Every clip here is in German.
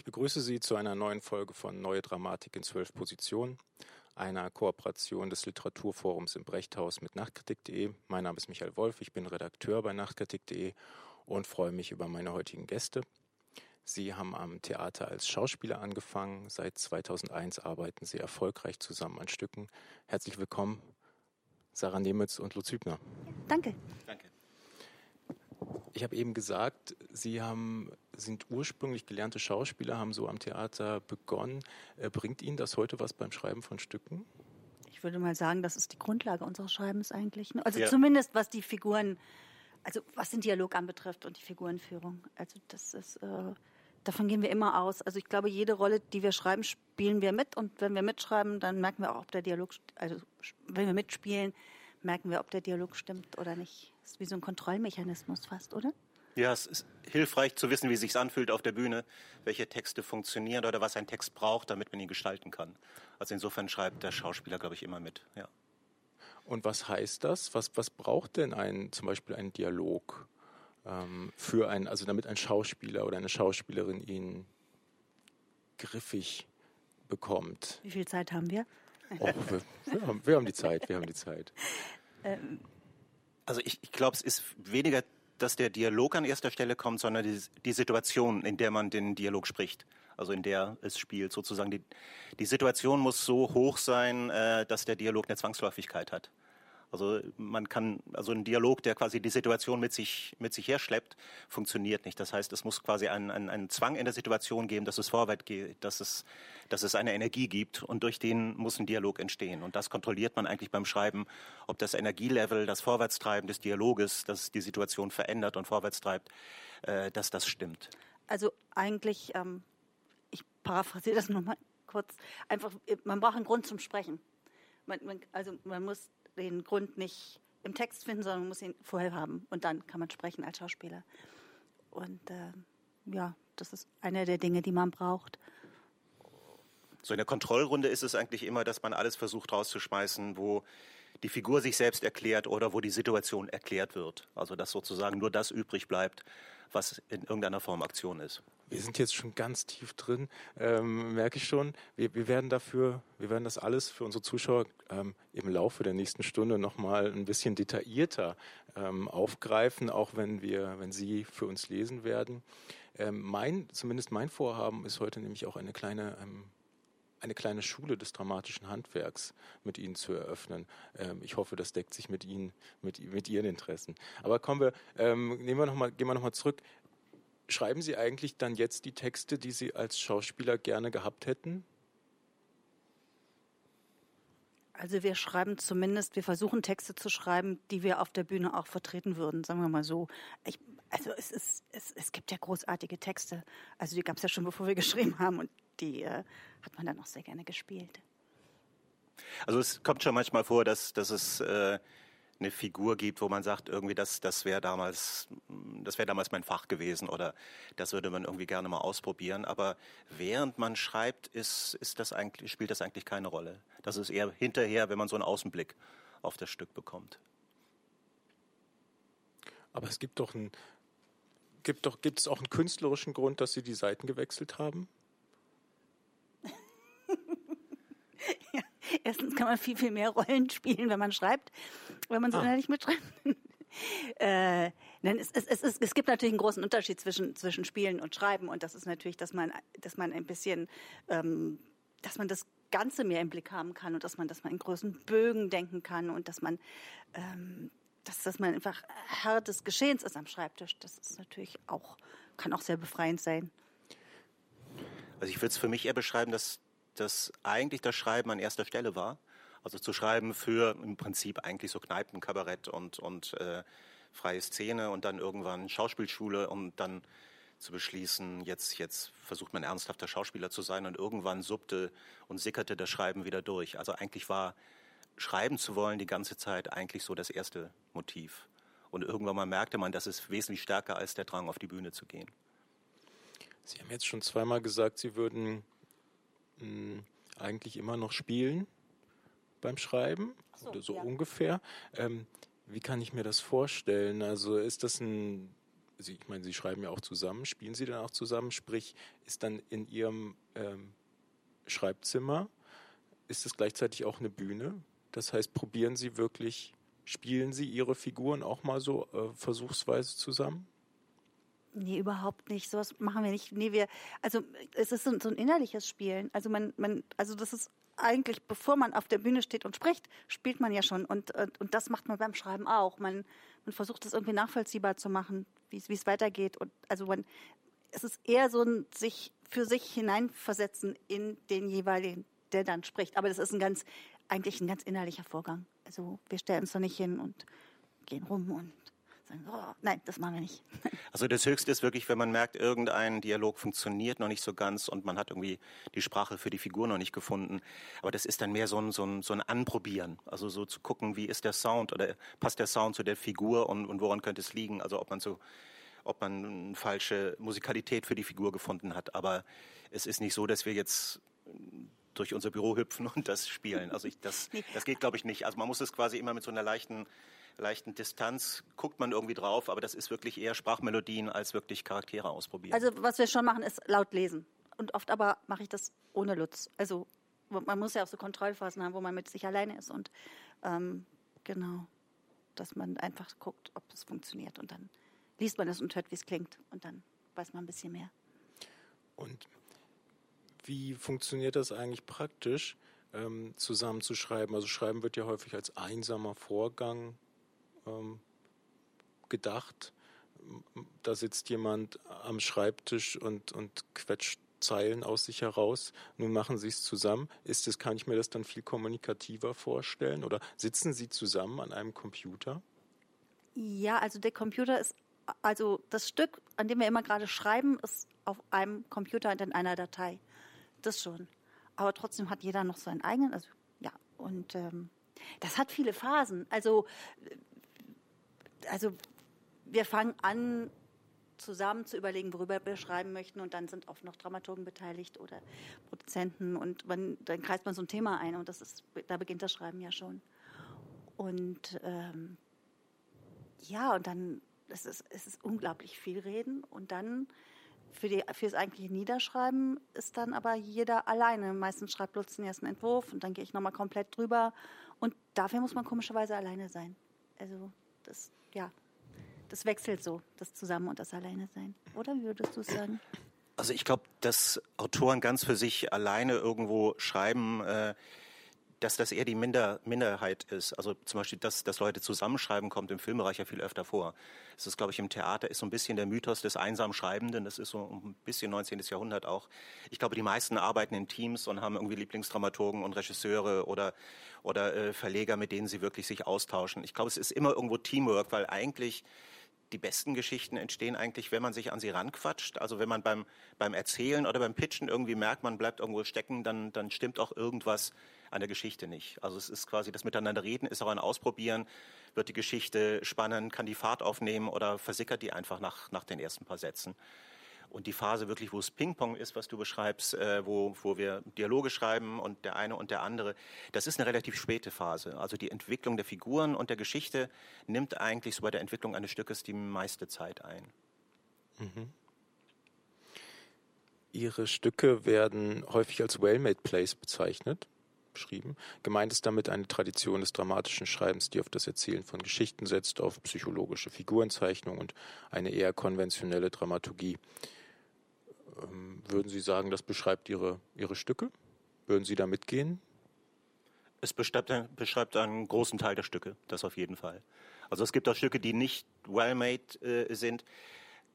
Ich begrüße Sie zu einer neuen Folge von Neue Dramatik in zwölf Positionen, einer Kooperation des Literaturforums im Brechthaus mit Nachtkritik.de. Mein Name ist Michael Wolf, ich bin Redakteur bei Nachtkritik.de und freue mich über meine heutigen Gäste. Sie haben am Theater als Schauspieler angefangen. Seit 2001 arbeiten Sie erfolgreich zusammen an Stücken. Herzlich willkommen, Sarah Nemitz und Lutz Hübner. Danke. Danke. Ich habe eben gesagt, Sie haben, sind ursprünglich gelernte Schauspieler, haben so am Theater begonnen. Äh, bringt Ihnen das heute was beim Schreiben von Stücken? Ich würde mal sagen, das ist die Grundlage unseres Schreibens eigentlich. Ne? Also ja. zumindest was die Figuren, also was den Dialog anbetrifft und die Figurenführung. Also das ist, äh, davon gehen wir immer aus. Also ich glaube, jede Rolle, die wir schreiben, spielen wir mit. Und wenn wir mitschreiben, dann merken wir auch, ob der Dialog, also wenn wir mitspielen, merken wir, ob der Dialog stimmt oder nicht. Das ist wie so ein Kontrollmechanismus fast, oder? Ja, es ist hilfreich zu wissen, wie es sich anfühlt auf der Bühne, welche Texte funktionieren oder was ein Text braucht, damit man ihn gestalten kann. Also insofern schreibt der Schauspieler, glaube ich, immer mit. Ja. Und was heißt das? Was, was braucht denn ein, zum Beispiel ein Dialog ähm, für ein, also damit ein Schauspieler oder eine Schauspielerin ihn griffig bekommt? Wie viel Zeit haben wir? Oh, wir, wir, haben, wir haben die Zeit, wir haben die Zeit. Ähm. Also ich, ich glaube, es ist weniger, dass der Dialog an erster Stelle kommt, sondern die, die Situation, in der man den Dialog spricht also in der es spielt sozusagen. Die, die Situation muss so hoch sein, äh, dass der Dialog eine Zwangsläufigkeit hat. Also man kann, also ein Dialog, der quasi die Situation mit sich, mit sich herschleppt, funktioniert nicht. Das heißt, es muss quasi einen, einen, einen Zwang in der Situation geben, dass es vorwärts geht, dass es, dass es eine Energie gibt und durch den muss ein Dialog entstehen. Und das kontrolliert man eigentlich beim Schreiben, ob das Energielevel, das Vorwärtstreiben des Dialoges, das die Situation verändert und vorwärts treibt, äh, dass das stimmt. Also eigentlich, ähm, ich paraphrasiere das nochmal kurz, einfach, man braucht einen Grund zum Sprechen. Man, man, also man muss den Grund nicht im Text finden, sondern man muss ihn vorher haben. Und dann kann man sprechen als Schauspieler. Und äh, ja, das ist eine der Dinge, die man braucht. So in der Kontrollrunde ist es eigentlich immer, dass man alles versucht rauszuschmeißen, wo die Figur sich selbst erklärt oder wo die Situation erklärt wird. Also dass sozusagen nur das übrig bleibt, was in irgendeiner Form Aktion ist. Wir sind jetzt schon ganz tief drin, ähm, merke ich schon. Wir, wir werden dafür, wir werden das alles für unsere Zuschauer ähm, im Laufe der nächsten Stunde nochmal ein bisschen detaillierter ähm, aufgreifen, auch wenn wir, wenn Sie für uns lesen werden. Ähm, mein, zumindest mein Vorhaben ist heute nämlich auch eine kleine ähm, eine kleine Schule des dramatischen Handwerks mit Ihnen zu eröffnen. Ähm, ich hoffe, das deckt sich mit Ihnen, mit, mit Ihren Interessen. Aber kommen wir, ähm, nehmen wir noch mal, gehen wir nochmal zurück. Schreiben Sie eigentlich dann jetzt die Texte, die Sie als Schauspieler gerne gehabt hätten? Also wir schreiben zumindest, wir versuchen Texte zu schreiben, die wir auf der Bühne auch vertreten würden, sagen wir mal so. Ich, also es, ist, es, es gibt ja großartige Texte. Also die gab es ja schon, bevor wir geschrieben haben und die äh, hat man dann auch sehr gerne gespielt. Also es kommt schon manchmal vor, dass, dass es äh, eine Figur gibt, wo man sagt, irgendwie das, das wäre damals, das wäre damals mein Fach gewesen oder das würde man irgendwie gerne mal ausprobieren. Aber während man schreibt, ist, ist das eigentlich, spielt das eigentlich keine Rolle. Das ist eher hinterher, wenn man so einen Außenblick auf das Stück bekommt. Aber es gibt doch ein, gibt doch, gibt es auch einen künstlerischen Grund, dass Sie die Seiten gewechselt haben? ja, erstens kann man viel, viel mehr Rollen spielen, wenn man schreibt, wenn man so ah. nicht mitschreibt. äh, nein, es, es, es, es, gibt natürlich einen großen Unterschied zwischen, zwischen Spielen und Schreiben und das ist natürlich, dass man, dass man ein bisschen, ähm, dass man das Ganze mehr im Blick haben kann und dass man, dass man in großen Bögen denken kann und dass man, ähm, dass, dass man einfach Herr des Geschehens ist am Schreibtisch. Das ist natürlich auch, kann auch sehr befreiend sein. Also ich würde es für mich eher beschreiben, dass dass eigentlich das Schreiben an erster Stelle war. Also zu schreiben für im Prinzip eigentlich so Kneipen, Kabarett und, und äh, freie Szene und dann irgendwann Schauspielschule und dann zu beschließen, jetzt, jetzt versucht man ernsthafter Schauspieler zu sein und irgendwann suppte und sickerte das Schreiben wieder durch. Also eigentlich war schreiben zu wollen die ganze Zeit eigentlich so das erste Motiv. Und irgendwann mal merkte man, das ist wesentlich stärker als der Drang, auf die Bühne zu gehen. Sie haben jetzt schon zweimal gesagt, Sie würden mh, eigentlich immer noch spielen beim Schreiben so, oder so ja. ungefähr. Ähm, wie kann ich mir das vorstellen? Also ist das ein Sie, ich meine, Sie schreiben ja auch zusammen, spielen Sie dann auch zusammen, sprich, ist dann in Ihrem ähm, Schreibzimmer, ist es gleichzeitig auch eine Bühne? Das heißt, probieren Sie wirklich, spielen Sie Ihre Figuren auch mal so äh, versuchsweise zusammen? Nee, überhaupt nicht. Sowas machen wir nicht. Nee, wir, also es ist so, so ein innerliches Spielen. Also man, man, also das ist eigentlich, bevor man auf der Bühne steht und spricht, spielt man ja schon. Und, und, und das macht man beim Schreiben auch. Man, man versucht es irgendwie nachvollziehbar zu machen, wie es weitergeht. Und also man, es ist eher so ein sich für sich hineinversetzen in den jeweiligen, der dann spricht. Aber das ist ein ganz, eigentlich ein ganz innerlicher Vorgang. Also wir stellen uns da nicht hin und gehen rum und sagen, oh, nein, das machen wir nicht. Also das Höchste ist wirklich, wenn man merkt, irgendein Dialog funktioniert noch nicht so ganz und man hat irgendwie die Sprache für die Figur noch nicht gefunden. Aber das ist dann mehr so ein, so ein, so ein Anprobieren. Also so zu gucken, wie ist der Sound oder passt der Sound zu der Figur und, und woran könnte es liegen. Also ob man so ob man eine falsche Musikalität für die Figur gefunden hat. Aber es ist nicht so, dass wir jetzt durch unser Büro hüpfen und das spielen. Also ich, das, das geht, glaube ich, nicht. Also man muss es quasi immer mit so einer leichten leichten Distanz guckt man irgendwie drauf, aber das ist wirklich eher Sprachmelodien als wirklich Charaktere ausprobieren. Also was wir schon machen, ist laut lesen. Und oft aber mache ich das ohne Lutz. Also man muss ja auch so Kontrollphasen haben, wo man mit sich alleine ist und ähm, genau, dass man einfach guckt, ob es funktioniert und dann liest man es und hört, wie es klingt und dann weiß man ein bisschen mehr. Und wie funktioniert das eigentlich praktisch, ähm, zusammenzuschreiben? Also Schreiben wird ja häufig als einsamer Vorgang ähm, gedacht. Da sitzt jemand am Schreibtisch und, und quetscht Zeilen aus sich heraus. Nun machen Sie es zusammen. Ist es, kann ich mir das dann viel kommunikativer vorstellen? Oder sitzen Sie zusammen an einem Computer? Ja, also der Computer ist, also das Stück, an dem wir immer gerade schreiben, ist auf einem Computer und in einer Datei. Das schon. Aber trotzdem hat jeder noch seinen eigenen, also ja, und ähm, das hat viele Phasen. Also also wir fangen an, zusammen zu überlegen, worüber wir schreiben möchten und dann sind oft noch Dramaturgen beteiligt oder Produzenten und man, dann kreist man so ein Thema ein und das ist, da beginnt das Schreiben ja schon. Und ähm, ja, und dann es ist es ist unglaublich viel Reden und dann für, die, für das eigentliche Niederschreiben ist dann aber jeder alleine. Meistens schreibt Lutz den ersten Entwurf und dann gehe ich nochmal komplett drüber und dafür muss man komischerweise alleine sein. Also das ja, das wechselt so, das Zusammen- und das Alleine-Sein. Oder wie würdest du es sagen? Also ich glaube, dass Autoren ganz für sich alleine irgendwo schreiben, äh, dass das eher die Minder, Minderheit ist. Also zum Beispiel, dass, dass Leute zusammenschreiben, kommt im Filmbereich ja viel öfter vor. Es ist, glaube ich, im Theater ist so ein bisschen der Mythos des einsam Schreibenden. Das ist so ein bisschen 19. Jahrhundert auch. Ich glaube, die meisten arbeiten in Teams und haben irgendwie Lieblingsdramaturgen und Regisseure oder, oder äh, Verleger, mit denen sie wirklich sich austauschen. Ich glaube, es ist immer irgendwo Teamwork, weil eigentlich die besten Geschichten entstehen eigentlich, wenn man sich an sie ranquatscht. Also wenn man beim, beim Erzählen oder beim Pitchen irgendwie merkt, man bleibt irgendwo stecken, dann, dann stimmt auch irgendwas an der Geschichte nicht. Also es ist quasi das Miteinanderreden, ist auch ein Ausprobieren. Wird die Geschichte spannend, kann die Fahrt aufnehmen oder versickert die einfach nach, nach den ersten paar Sätzen. Und die Phase wirklich, wo es Ping-Pong ist, was du beschreibst, äh, wo, wo wir Dialoge schreiben und der eine und der andere, das ist eine relativ späte Phase. Also die Entwicklung der Figuren und der Geschichte nimmt eigentlich so bei der Entwicklung eines Stückes die meiste Zeit ein. Mhm. Ihre Stücke werden häufig als Well-Made Plays bezeichnet, beschrieben. Gemeint ist damit eine Tradition des dramatischen Schreibens, die auf das Erzählen von Geschichten setzt, auf psychologische Figurenzeichnung und eine eher konventionelle Dramaturgie. Ähm, würden Sie sagen, das beschreibt Ihre, Ihre Stücke? Würden Sie da mitgehen? Es beschreibt, beschreibt einen großen Teil der Stücke, das auf jeden Fall. Also es gibt auch Stücke, die nicht well-made äh, sind.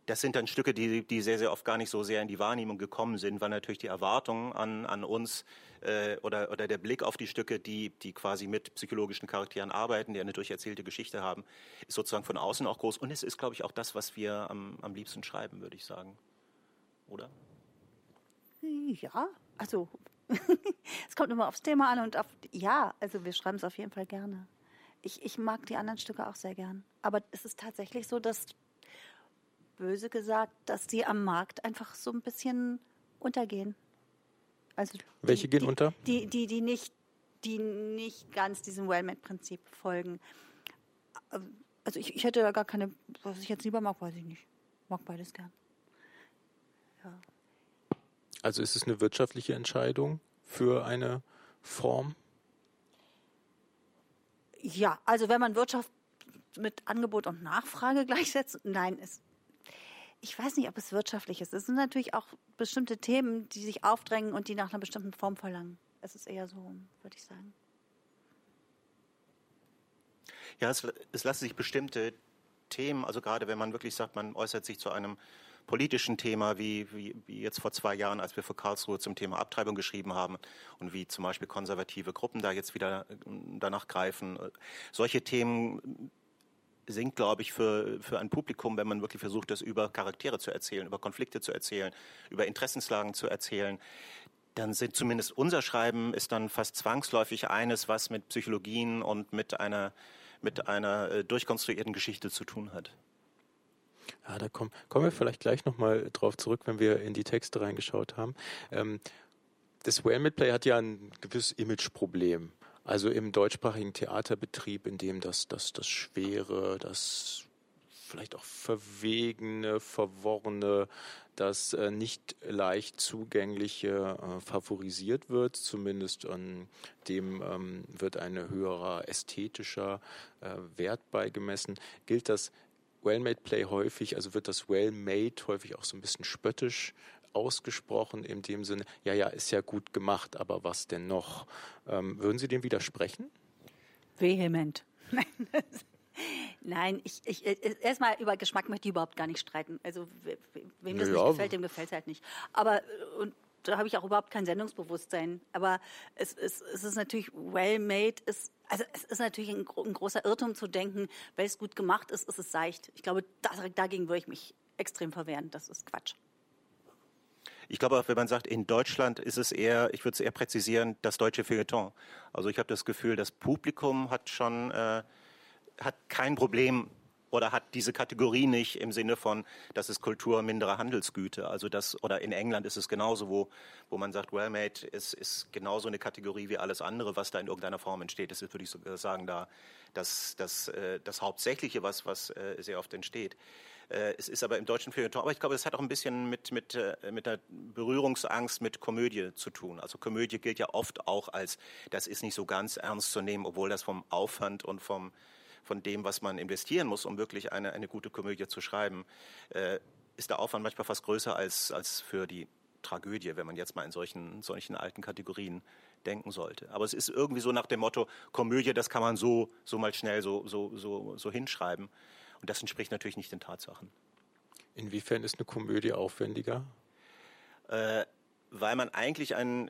Das sind dann Stücke, die, die sehr, sehr oft gar nicht so sehr in die Wahrnehmung gekommen sind, weil natürlich die Erwartungen an, an uns äh, oder, oder der Blick auf die Stücke, die, die quasi mit psychologischen Charakteren arbeiten, die eine durcherzählte Geschichte haben, ist sozusagen von außen auch groß. Und es ist, glaube ich, auch das, was wir am, am liebsten schreiben, würde ich sagen oder? Ja, also es kommt immer aufs Thema an und auf ja, also wir schreiben es auf jeden Fall gerne. Ich, ich mag die anderen Stücke auch sehr gern. Aber es ist tatsächlich so, dass böse gesagt, dass die am Markt einfach so ein bisschen untergehen. Also welche die, gehen die, unter? Die, die, die nicht, die nicht ganz diesem Wellmet-Prinzip folgen. Also ich, ich hätte da gar keine, was ich jetzt lieber mag, weiß ich nicht. mag beides gern. Ja. Also ist es eine wirtschaftliche Entscheidung für eine Form? Ja, also wenn man Wirtschaft mit Angebot und Nachfrage gleichsetzt, nein, es, ich weiß nicht, ob es wirtschaftlich ist. Es sind natürlich auch bestimmte Themen, die sich aufdrängen und die nach einer bestimmten Form verlangen. Es ist eher so, würde ich sagen. Ja, es, es lassen sich bestimmte Themen, also gerade wenn man wirklich sagt, man äußert sich zu einem politischen Thema, wie, wie, wie jetzt vor zwei Jahren, als wir für Karlsruhe zum Thema Abtreibung geschrieben haben und wie zum Beispiel konservative Gruppen da jetzt wieder danach greifen. Solche Themen sind, glaube ich, für, für ein Publikum, wenn man wirklich versucht, das über Charaktere zu erzählen, über Konflikte zu erzählen, über Interessenslagen zu erzählen, dann sind zumindest unser Schreiben ist dann fast zwangsläufig eines, was mit Psychologien und mit einer, mit einer äh, durchkonstruierten Geschichte zu tun hat. Ja, da kommen, kommen wir vielleicht gleich nochmal drauf zurück, wenn wir in die Texte reingeschaut haben. Ähm, das Wellmet-Play hat ja ein gewisses Imageproblem. Also im deutschsprachigen Theaterbetrieb, in dem das, das, das Schwere, das vielleicht auch Verwegene, Verworrene, das äh, nicht leicht zugängliche äh, favorisiert wird. Zumindest an dem ähm, wird ein höherer ästhetischer äh, Wert beigemessen. Gilt das Well-Made Play häufig, also wird das Well-Made häufig auch so ein bisschen spöttisch ausgesprochen, in dem Sinne, ja, ja, ist ja gut gemacht, aber was denn noch? Ähm, würden Sie dem widersprechen? Vehement. Nein, ich, ich, äh, erstmal über Geschmack möchte ich überhaupt gar nicht streiten. Also wem das ja. nicht gefällt, dem gefällt es halt nicht. Aber äh, und da habe ich auch überhaupt kein Sendungsbewusstsein. Aber es, es, es ist natürlich well made, ist also es ist natürlich ein, ein, großer Irrtum zu denken, weil es gut gemacht ist, ist es seicht. Ich glaube, das, dagegen würde ich mich extrem verwehren. Das ist Quatsch. Ich glaube auch, wenn man sagt, in Deutschland ist es eher, ich würde es eher präzisieren, das deutsche Feuilleton. Also ich habe das Gefühl, das Publikum hat schon, äh, hat kein Problem oder hat diese Kategorie nicht im Sinne von, das ist Kultur minderer Handelsgüte. Also das, oder in England ist es genauso, wo, wo man sagt, well-made ist, ist genauso eine Kategorie wie alles andere, was da in irgendeiner Form entsteht. Das ist, würde ich sagen, da das, das, äh, das Hauptsächliche, was, was äh, sehr oft entsteht. Äh, es ist aber im deutschen Feuilleton, aber ich glaube, das hat auch ein bisschen mit, mit, mit der Berührungsangst mit Komödie zu tun. Also Komödie gilt ja oft auch als, das ist nicht so ganz ernst zu nehmen, obwohl das vom Aufwand und vom, von dem, was man investieren muss, um wirklich eine, eine gute Komödie zu schreiben, äh, ist der Aufwand manchmal fast größer als, als für die Tragödie, wenn man jetzt mal in solchen, solchen alten Kategorien denken sollte. Aber es ist irgendwie so nach dem Motto, Komödie, das kann man so, so mal schnell so, so, so, so hinschreiben. Und das entspricht natürlich nicht den Tatsachen. Inwiefern ist eine Komödie aufwendiger? Äh, weil man eigentlich ein,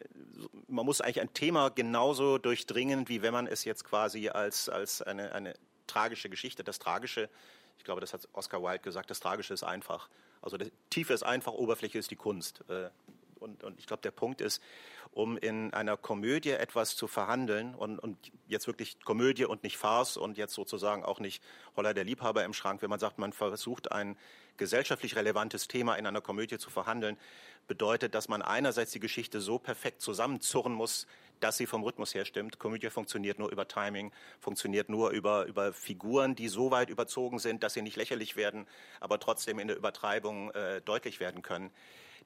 man muss eigentlich ein Thema genauso durchdringen, wie wenn man es jetzt quasi als, als eine, eine tragische Geschichte. Das Tragische, ich glaube, das hat Oscar Wilde gesagt, das Tragische ist einfach. Also die Tiefe ist einfach, Oberfläche ist die Kunst. Äh, und, und ich glaube, der Punkt ist, um in einer Komödie etwas zu verhandeln und, und jetzt wirklich Komödie und nicht Farce und jetzt sozusagen auch nicht Holler der Liebhaber im Schrank, wenn man sagt, man versucht ein gesellschaftlich relevantes Thema in einer Komödie zu verhandeln, bedeutet, dass man einerseits die Geschichte so perfekt zusammenzurren muss, dass sie vom Rhythmus her stimmt. Komödie funktioniert nur über Timing, funktioniert nur über, über Figuren, die so weit überzogen sind, dass sie nicht lächerlich werden, aber trotzdem in der Übertreibung äh, deutlich werden können.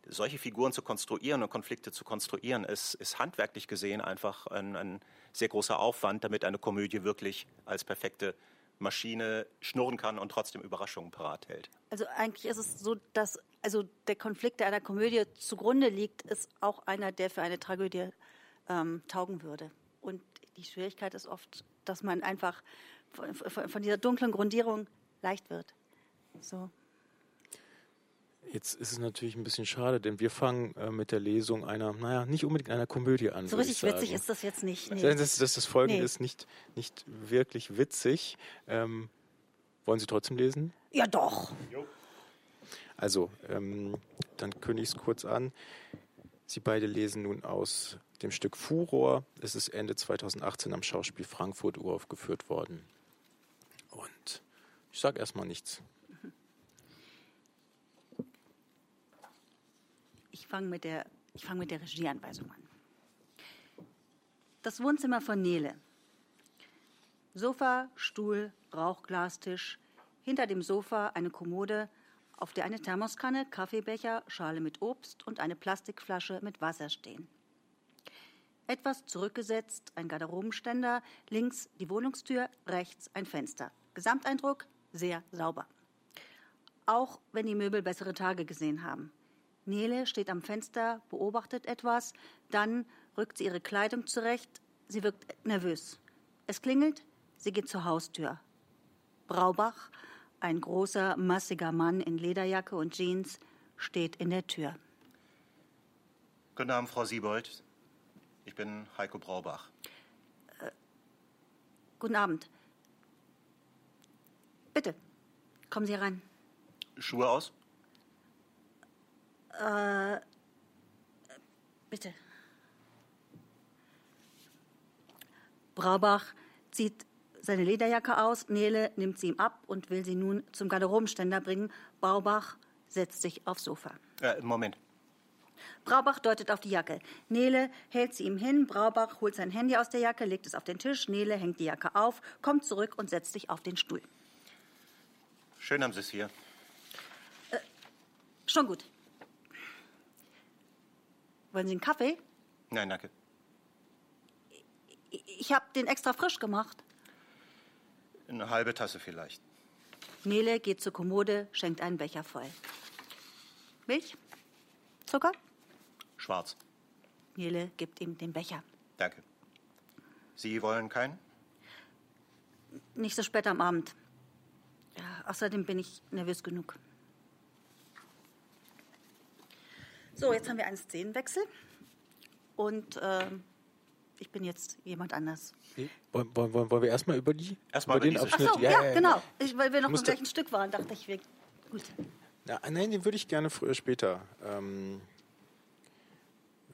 Solche Figuren zu konstruieren und Konflikte zu konstruieren, ist, ist handwerklich gesehen einfach ein, ein sehr großer Aufwand, damit eine Komödie wirklich als perfekte Maschine schnurren kann und trotzdem Überraschungen parat hält. Also eigentlich ist es so, dass also der Konflikt, der einer Komödie zugrunde liegt, ist auch einer, der für eine Tragödie ähm, taugen würde. Und die Schwierigkeit ist oft, dass man einfach von, von dieser dunklen Grundierung leicht wird. So. Jetzt ist es natürlich ein bisschen schade, denn wir fangen äh, mit der Lesung einer, naja, nicht unbedingt einer Komödie an. So richtig witzig ist das jetzt nicht. Nee. Das, das, das Folgende nee. ist nicht, nicht wirklich witzig. Ähm, wollen Sie trotzdem lesen? Ja, doch. Also, ähm, dann kündige ich es kurz an. Sie beide lesen nun aus dem Stück Furor. Es ist Ende 2018 am Schauspiel Frankfurt uraufgeführt worden. Und ich sage erstmal nichts. Fange mit, der, fang mit der Regieanweisung an. Das Wohnzimmer von Nele. Sofa, Stuhl, Rauchglastisch. Hinter dem Sofa eine Kommode, auf der eine Thermoskanne, Kaffeebecher, Schale mit Obst und eine Plastikflasche mit Wasser stehen. Etwas zurückgesetzt, ein Garderobenständer, links die Wohnungstür, rechts ein Fenster. Gesamteindruck sehr sauber. Auch wenn die Möbel bessere Tage gesehen haben. Nele steht am Fenster, beobachtet etwas, dann rückt sie ihre Kleidung zurecht. Sie wirkt nervös. Es klingelt, sie geht zur Haustür. Braubach, ein großer, massiger Mann in Lederjacke und Jeans, steht in der Tür. Guten Abend, Frau Siebold. Ich bin Heiko Braubach. Äh, guten Abend. Bitte, kommen Sie rein. Schuhe aus? Äh, bitte. Braubach zieht seine Lederjacke aus. Nele nimmt sie ihm ab und will sie nun zum Garderobenständer bringen. Braubach setzt sich aufs Sofa. Äh, Moment. Braubach deutet auf die Jacke. Nele hält sie ihm hin. Braubach holt sein Handy aus der Jacke, legt es auf den Tisch. Nele hängt die Jacke auf, kommt zurück und setzt sich auf den Stuhl. Schön haben Sie es hier. Äh, schon gut. Wollen Sie einen Kaffee? Nein, danke. Ich habe den extra frisch gemacht. Eine halbe Tasse vielleicht. Nele geht zur Kommode, schenkt einen Becher voll. Milch? Zucker? Schwarz. Nele gibt ihm den Becher. Danke. Sie wollen keinen? Nicht so spät am Abend. Ja, außerdem bin ich nervös genug. So, jetzt haben wir einen Szenenwechsel. Und äh, ich bin jetzt jemand anders. Wollen, wollen, wollen wir erstmal über die erstmal über den Abschnitt? Ach so, ja, ja, ja, genau. Ich, weil wir noch im gleichen Stück waren, dachte ich, wir, gut. Ja, nein, den würde ich gerne früher später. Ähm,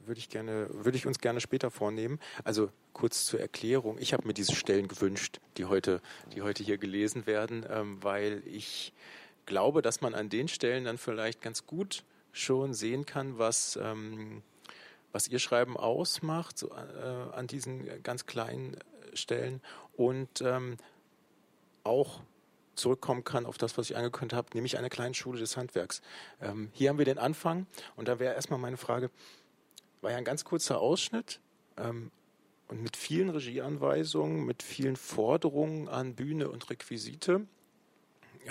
würde ich gerne, würde ich uns gerne später vornehmen. Also kurz zur Erklärung: Ich habe mir diese Stellen gewünscht, die heute, die heute hier gelesen werden, ähm, weil ich glaube, dass man an den Stellen dann vielleicht ganz gut schon sehen kann, was ähm, was ihr Schreiben ausmacht, so, äh, an diesen ganz kleinen Stellen und ähm, auch zurückkommen kann auf das, was ich angekündigt habe, nämlich eine kleine Schule des Handwerks. Ähm, hier haben wir den Anfang und da wäre erstmal meine Frage, war ja ein ganz kurzer Ausschnitt ähm, und mit vielen Regieanweisungen, mit vielen Forderungen an Bühne und Requisite.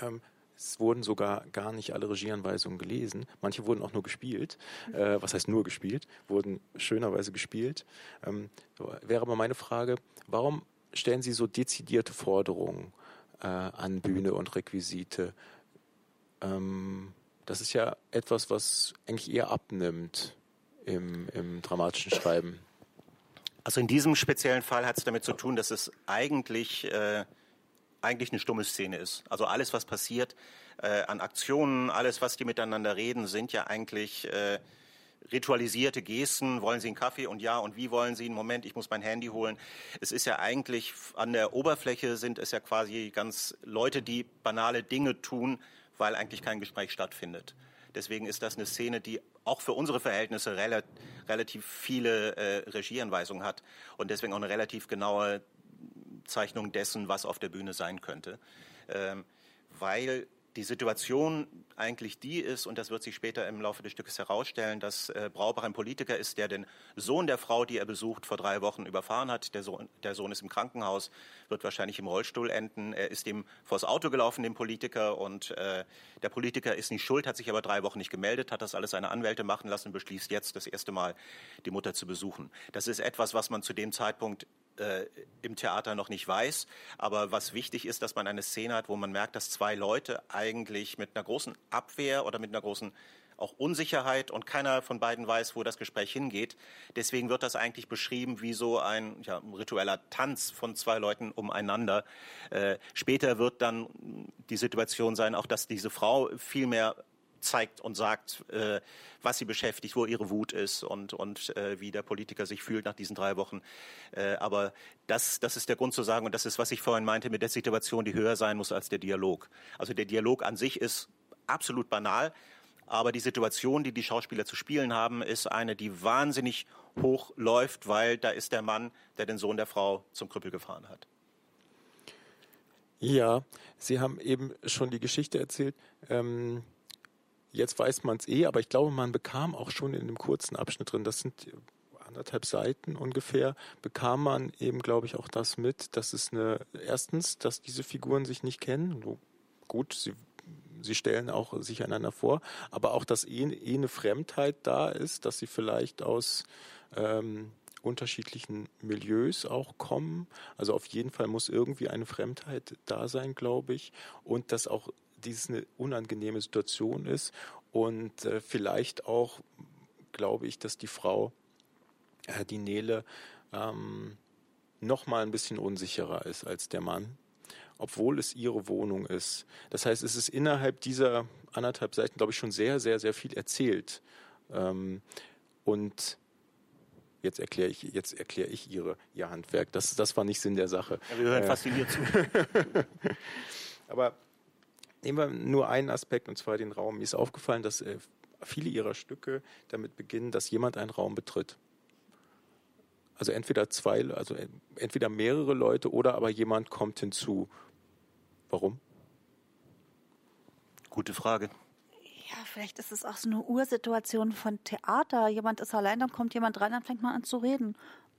Ähm, es wurden sogar gar nicht alle Regieanweisungen gelesen. Manche wurden auch nur gespielt. Äh, was heißt nur gespielt? Wurden schönerweise gespielt. Ähm, wäre aber meine Frage, warum stellen Sie so dezidierte Forderungen äh, an Bühne und Requisite? Ähm, das ist ja etwas, was eigentlich eher abnimmt im, im dramatischen Schreiben. Also in diesem speziellen Fall hat es damit zu tun, dass es eigentlich äh, eigentlich eine stumme Szene ist. Also alles, was passiert äh, an Aktionen, alles, was die miteinander reden, sind ja eigentlich äh, ritualisierte Gesten. Wollen Sie einen Kaffee? Und ja, und wie wollen Sie? einen Moment, ich muss mein Handy holen. Es ist ja eigentlich an der Oberfläche sind es ja quasi ganz Leute, die banale Dinge tun, weil eigentlich kein Gespräch stattfindet. Deswegen ist das eine Szene, die auch für unsere Verhältnisse relativ viele äh, Regieanweisungen hat und deswegen auch eine relativ genaue Aufzeichnung dessen, was auf der Bühne sein könnte. Ähm, weil die Situation eigentlich die ist, und das wird sich später im Laufe des Stückes herausstellen, dass äh, Braubach ein Politiker ist, der den Sohn der Frau, die er besucht, vor drei Wochen überfahren hat. Der Sohn, der Sohn ist im Krankenhaus, wird wahrscheinlich im Rollstuhl enden. Er ist ihm vors Auto gelaufen, dem Politiker, und äh, der Politiker ist nicht schuld, hat sich aber drei Wochen nicht gemeldet, hat das alles seine Anwälte machen lassen, beschließt jetzt das erste Mal die Mutter zu besuchen. Das ist etwas, was man zu dem Zeitpunkt äh, im Theater noch nicht weiß. Aber was wichtig ist, dass man eine Szene hat, wo man merkt, dass zwei Leute eigentlich mit einer großen Abwehr oder mit einer großen auch Unsicherheit und keiner von beiden weiß, wo das Gespräch hingeht. Deswegen wird das eigentlich beschrieben wie so ein ja, ritueller Tanz von zwei Leuten umeinander. Äh, später wird dann die Situation sein, auch dass diese Frau viel mehr zeigt und sagt, äh, was sie beschäftigt, wo ihre Wut ist und, und äh, wie der Politiker sich fühlt nach diesen drei Wochen. Äh, aber das, das ist der Grund zu sagen, und das ist, was ich vorhin meinte, mit der Situation, die höher sein muss als der Dialog. Also der Dialog an sich ist absolut banal, aber die Situation, die die Schauspieler zu spielen haben, ist eine, die wahnsinnig hoch läuft, weil da ist der Mann, der den Sohn der Frau zum Krüppel gefahren hat. Ja, Sie haben eben schon die Geschichte erzählt. Ähm jetzt weiß man es eh, aber ich glaube, man bekam auch schon in einem kurzen Abschnitt drin, das sind anderthalb Seiten ungefähr, bekam man eben, glaube ich, auch das mit, dass es eine, erstens, dass diese Figuren sich nicht kennen. Gut, sie, sie stellen auch sich einander vor, aber auch, dass eh, eh eine Fremdheit da ist, dass sie vielleicht aus ähm, unterschiedlichen Milieus auch kommen. Also auf jeden Fall muss irgendwie eine Fremdheit da sein, glaube ich. Und dass auch dies eine unangenehme Situation ist. Und äh, vielleicht auch, glaube ich, dass die Frau, äh, die Nele, ähm, noch mal ein bisschen unsicherer ist als der Mann, obwohl es ihre Wohnung ist. Das heißt, es ist innerhalb dieser anderthalb Seiten, glaube ich, schon sehr, sehr, sehr viel erzählt. Ähm, und jetzt erkläre ich, jetzt erkläre ich ihre, ihr Handwerk. Das, das war nicht Sinn der Sache. Ja, wir hören äh, fasziniert zu. Aber nehmen wir nur einen Aspekt, und zwar den Raum. Mir ist aufgefallen, dass äh, viele ihrer Stücke damit beginnen, dass jemand einen Raum betritt. Also entweder zwei, also entweder mehrere Leute oder aber jemand kommt hinzu. Warum? Gute Frage. Ja, vielleicht ist es auch so eine Ursituation von Theater. Jemand ist allein, dann kommt jemand rein, dann fängt man an zu reden.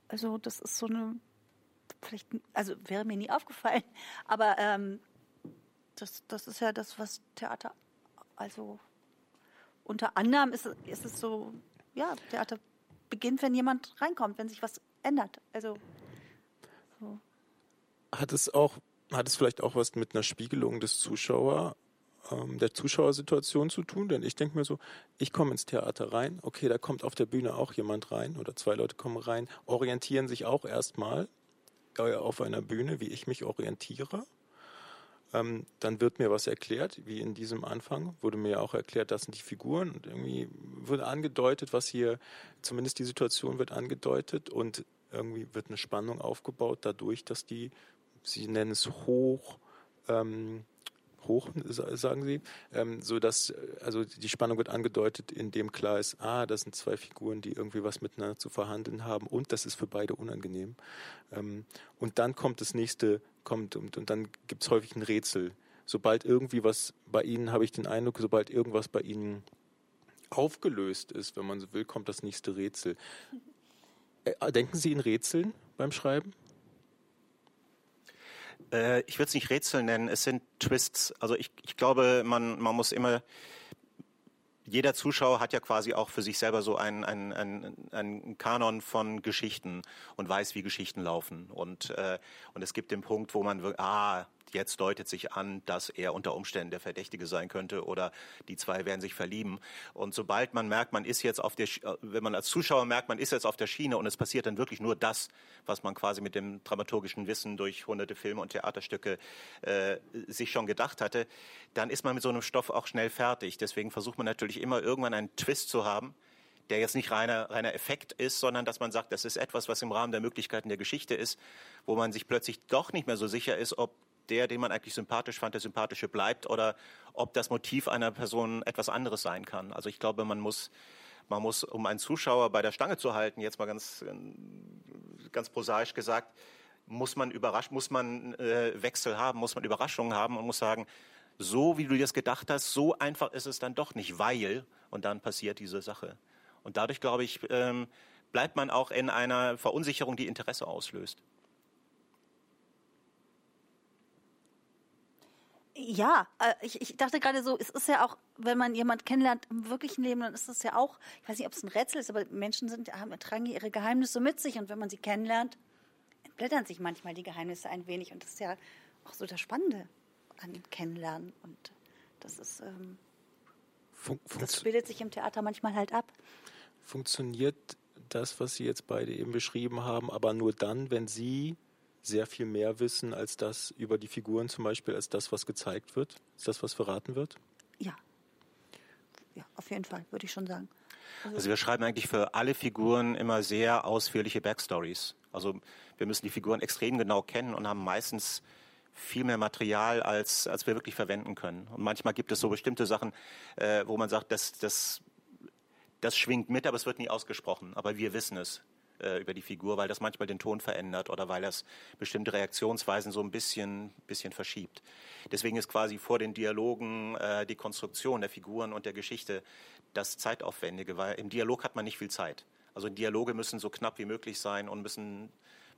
Also das ist so eine, vielleicht, also wäre mir nie aufgefallen, aber ähm, das, das ist ja das, was Theater, also unter anderem ist, ist es so, ja, Theater beginnt, wenn jemand reinkommt, wenn sich was ändert. Also so. hat es auch, hat es vielleicht auch was mit einer Spiegelung des Zuschauers ähm, der Zuschauersituation zu tun, denn ich denke mir so, ich komme ins Theater rein, okay, da kommt auf der Bühne auch jemand rein oder zwei Leute kommen rein, orientieren sich auch erstmal äh, auf einer Bühne, wie ich mich orientiere. Ähm, dann wird mir was erklärt, wie in diesem Anfang. Wurde mir ja auch erklärt, das sind die Figuren. Und irgendwie wird angedeutet, was hier, zumindest die Situation wird angedeutet. Und irgendwie wird eine Spannung aufgebaut dadurch, dass die, sie nennen es hoch, ähm, hoch, sagen Sie, ähm, so dass also die Spannung wird angedeutet, indem klar ist, ah, das sind zwei Figuren, die irgendwie was miteinander zu verhandeln haben. Und das ist für beide unangenehm. Ähm, und dann kommt das nächste, kommt und, und dann gibt es häufig ein Rätsel. Sobald irgendwie was bei Ihnen, habe ich den Eindruck, sobald irgendwas bei Ihnen aufgelöst ist, wenn man so will, kommt das nächste Rätsel. Äh, denken Sie in Rätseln beim Schreiben? Äh, ich würde es nicht Rätsel nennen, es sind Twists. Also ich, ich glaube, man, man muss immer jeder Zuschauer hat ja quasi auch für sich selber so einen, einen, einen, einen Kanon von Geschichten und weiß, wie Geschichten laufen. Und, äh, und es gibt den Punkt, wo man, ah, jetzt deutet sich an, dass er unter Umständen der Verdächtige sein könnte oder die zwei werden sich verlieben. Und sobald man merkt, man ist jetzt auf der, wenn man als Zuschauer merkt, man ist jetzt auf der Schiene und es passiert dann wirklich nur das, was man quasi mit dem dramaturgischen Wissen durch hunderte Filme und Theaterstücke äh, sich schon gedacht hatte, dann ist man mit so einem Stoff auch schnell fertig. Deswegen versucht man natürlich immer irgendwann einen Twist zu haben, der jetzt nicht reiner, reiner Effekt ist, sondern dass man sagt, das ist etwas, was im Rahmen der Möglichkeiten der Geschichte ist, wo man sich plötzlich doch nicht mehr so sicher ist, ob der, den man eigentlich sympathisch fand, der sympathische bleibt oder ob das Motiv einer Person etwas anderes sein kann. Also ich glaube, man muss, man muss, um einen Zuschauer bei der Stange zu halten, jetzt mal ganz, ganz prosaisch gesagt, muss man überrasch, muss man äh, Wechsel haben, muss man Überraschungen haben und muss sagen, so wie du dir das gedacht hast, so einfach ist es dann doch nicht, weil und dann passiert diese Sache. Und dadurch, glaube ich, ähm, bleibt man auch in einer Verunsicherung, die Interesse auslöst. Ja, äh, ich, ich dachte gerade so, es ist ja auch, wenn man jemand kennenlernt im wirklichen Leben, dann ist es ja auch, ich weiß nicht, ob es ein Rätsel ist, aber Menschen sind, haben, tragen ihre Geheimnisse mit sich und wenn man sie kennenlernt, entblättern sich manchmal die Geheimnisse ein wenig und das ist ja auch so das Spannende an Kennenlernen und das ist, ähm, Fun das bildet sich im Theater manchmal halt ab. Funktioniert das, was Sie jetzt beide eben beschrieben haben, aber nur dann, wenn Sie sehr viel mehr wissen als das über die Figuren zum Beispiel, als das, was gezeigt wird? Ist das, was verraten wird? Ja. Ja, auf jeden Fall, würde ich schon sagen. Also, also wir schreiben eigentlich für alle Figuren immer sehr ausführliche Backstories. Also wir müssen die Figuren extrem genau kennen und haben meistens viel mehr Material, als, als wir wirklich verwenden können. Und manchmal gibt es so bestimmte Sachen, äh, wo man sagt, das, das, das schwingt mit, aber es wird nie ausgesprochen. Aber wir wissen es. Äh, über die Figur, weil das manchmal den Ton verändert oder weil das bestimmte Reaktionsweisen so ein bisschen, bisschen verschiebt. Deswegen ist quasi vor den Dialogen äh, die Konstruktion der Figuren und der Geschichte das Zeitaufwendige, weil im Dialog hat man nicht viel Zeit. Also Dialoge müssen so knapp wie möglich sein und müssen,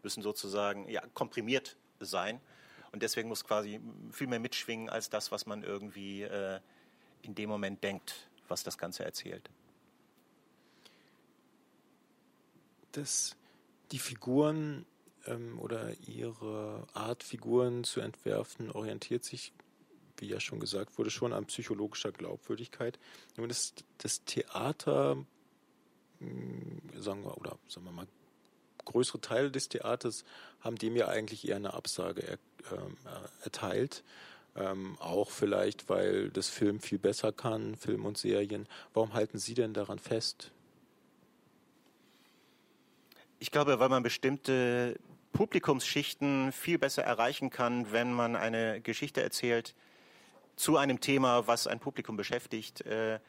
müssen sozusagen ja, komprimiert sein. Und deswegen muss quasi viel mehr mitschwingen als das, was man irgendwie äh, in dem Moment denkt, was das Ganze erzählt. Das, die Figuren ähm, oder ihre Art, Figuren zu entwerfen, orientiert sich, wie ja schon gesagt wurde, schon an psychologischer Glaubwürdigkeit. Nun ist das Theater, hm, sagen wir, oder sagen wir mal, größere Teile des Theaters haben dem ja eigentlich eher eine Absage er, äh, erteilt. Ähm, auch vielleicht, weil das Film viel besser kann, Film und Serien. Warum halten Sie denn daran fest? Ich glaube, weil man bestimmte Publikumsschichten viel besser erreichen kann, wenn man eine Geschichte erzählt zu einem Thema, was ein Publikum beschäftigt, äh,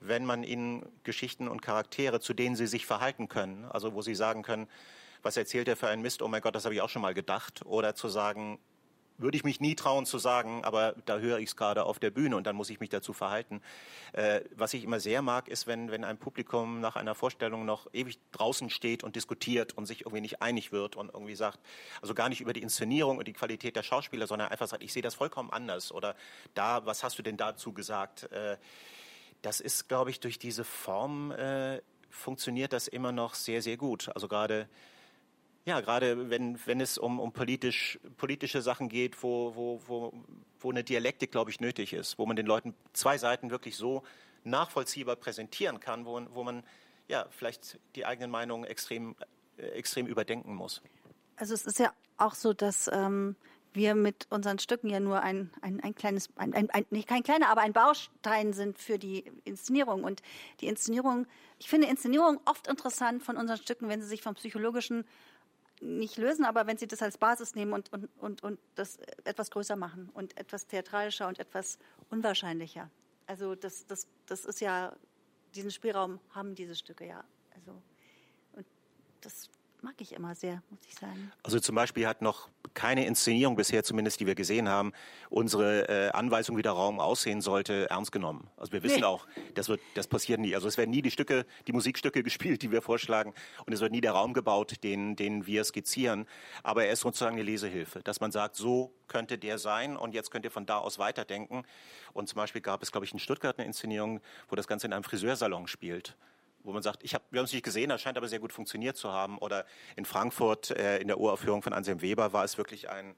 wenn man ihnen Geschichten und Charaktere, zu denen sie sich verhalten können, also wo sie sagen können, was erzählt er für einen Mist, oh mein Gott, das habe ich auch schon mal gedacht, oder zu sagen, würde ich mich nie trauen zu sagen, aber da höre ich es gerade auf der Bühne und dann muss ich mich dazu verhalten. Äh, was ich immer sehr mag, ist, wenn, wenn ein Publikum nach einer Vorstellung noch ewig draußen steht und diskutiert und sich irgendwie nicht einig wird und irgendwie sagt, also gar nicht über die Inszenierung und die Qualität der Schauspieler, sondern einfach sagt, ich sehe das vollkommen anders oder da, was hast du denn dazu gesagt? Äh, das ist, glaube ich, durch diese Form äh, funktioniert das immer noch sehr, sehr gut. Also gerade ja, gerade wenn, wenn es um, um politisch, politische Sachen geht, wo, wo, wo, wo eine Dialektik, glaube ich, nötig ist, wo man den Leuten zwei Seiten wirklich so nachvollziehbar präsentieren kann, wo, wo man ja vielleicht die eigenen Meinungen extrem, extrem überdenken muss. Also es ist ja auch so, dass ähm, wir mit unseren Stücken ja nur ein, ein, ein kleines, ein, ein, ein, nicht kein kleiner, aber ein Baustein sind für die Inszenierung. Und die Inszenierung, ich finde Inszenierung oft interessant von unseren Stücken, wenn sie sich vom psychologischen nicht lösen, aber wenn Sie das als Basis nehmen und, und, und, und das etwas größer machen und etwas theatralischer und etwas unwahrscheinlicher. Also das, das, das ist ja, diesen Spielraum haben diese Stücke ja. Also, und das mag ich immer sehr, muss ich sagen. Also zum Beispiel hat noch keine Inszenierung bisher, zumindest die wir gesehen haben, unsere äh, Anweisung, wie der Raum aussehen sollte, ernst genommen. Also wir wissen nee. auch, das wird, das passiert nie. Also es werden nie die Stücke, die Musikstücke gespielt, die wir vorschlagen, und es wird nie der Raum gebaut, den, den wir skizzieren. Aber er ist sozusagen eine Lesehilfe, dass man sagt, so könnte der sein, und jetzt könnt ihr von da aus weiterdenken. Und zum Beispiel gab es, glaube ich, in Stuttgart eine Inszenierung, wo das Ganze in einem Friseursalon spielt wo man sagt, ich hab, wir haben es nicht gesehen, das scheint aber sehr gut funktioniert zu haben. Oder in Frankfurt äh, in der Uraufführung von Anselm Weber war es wirklich ein,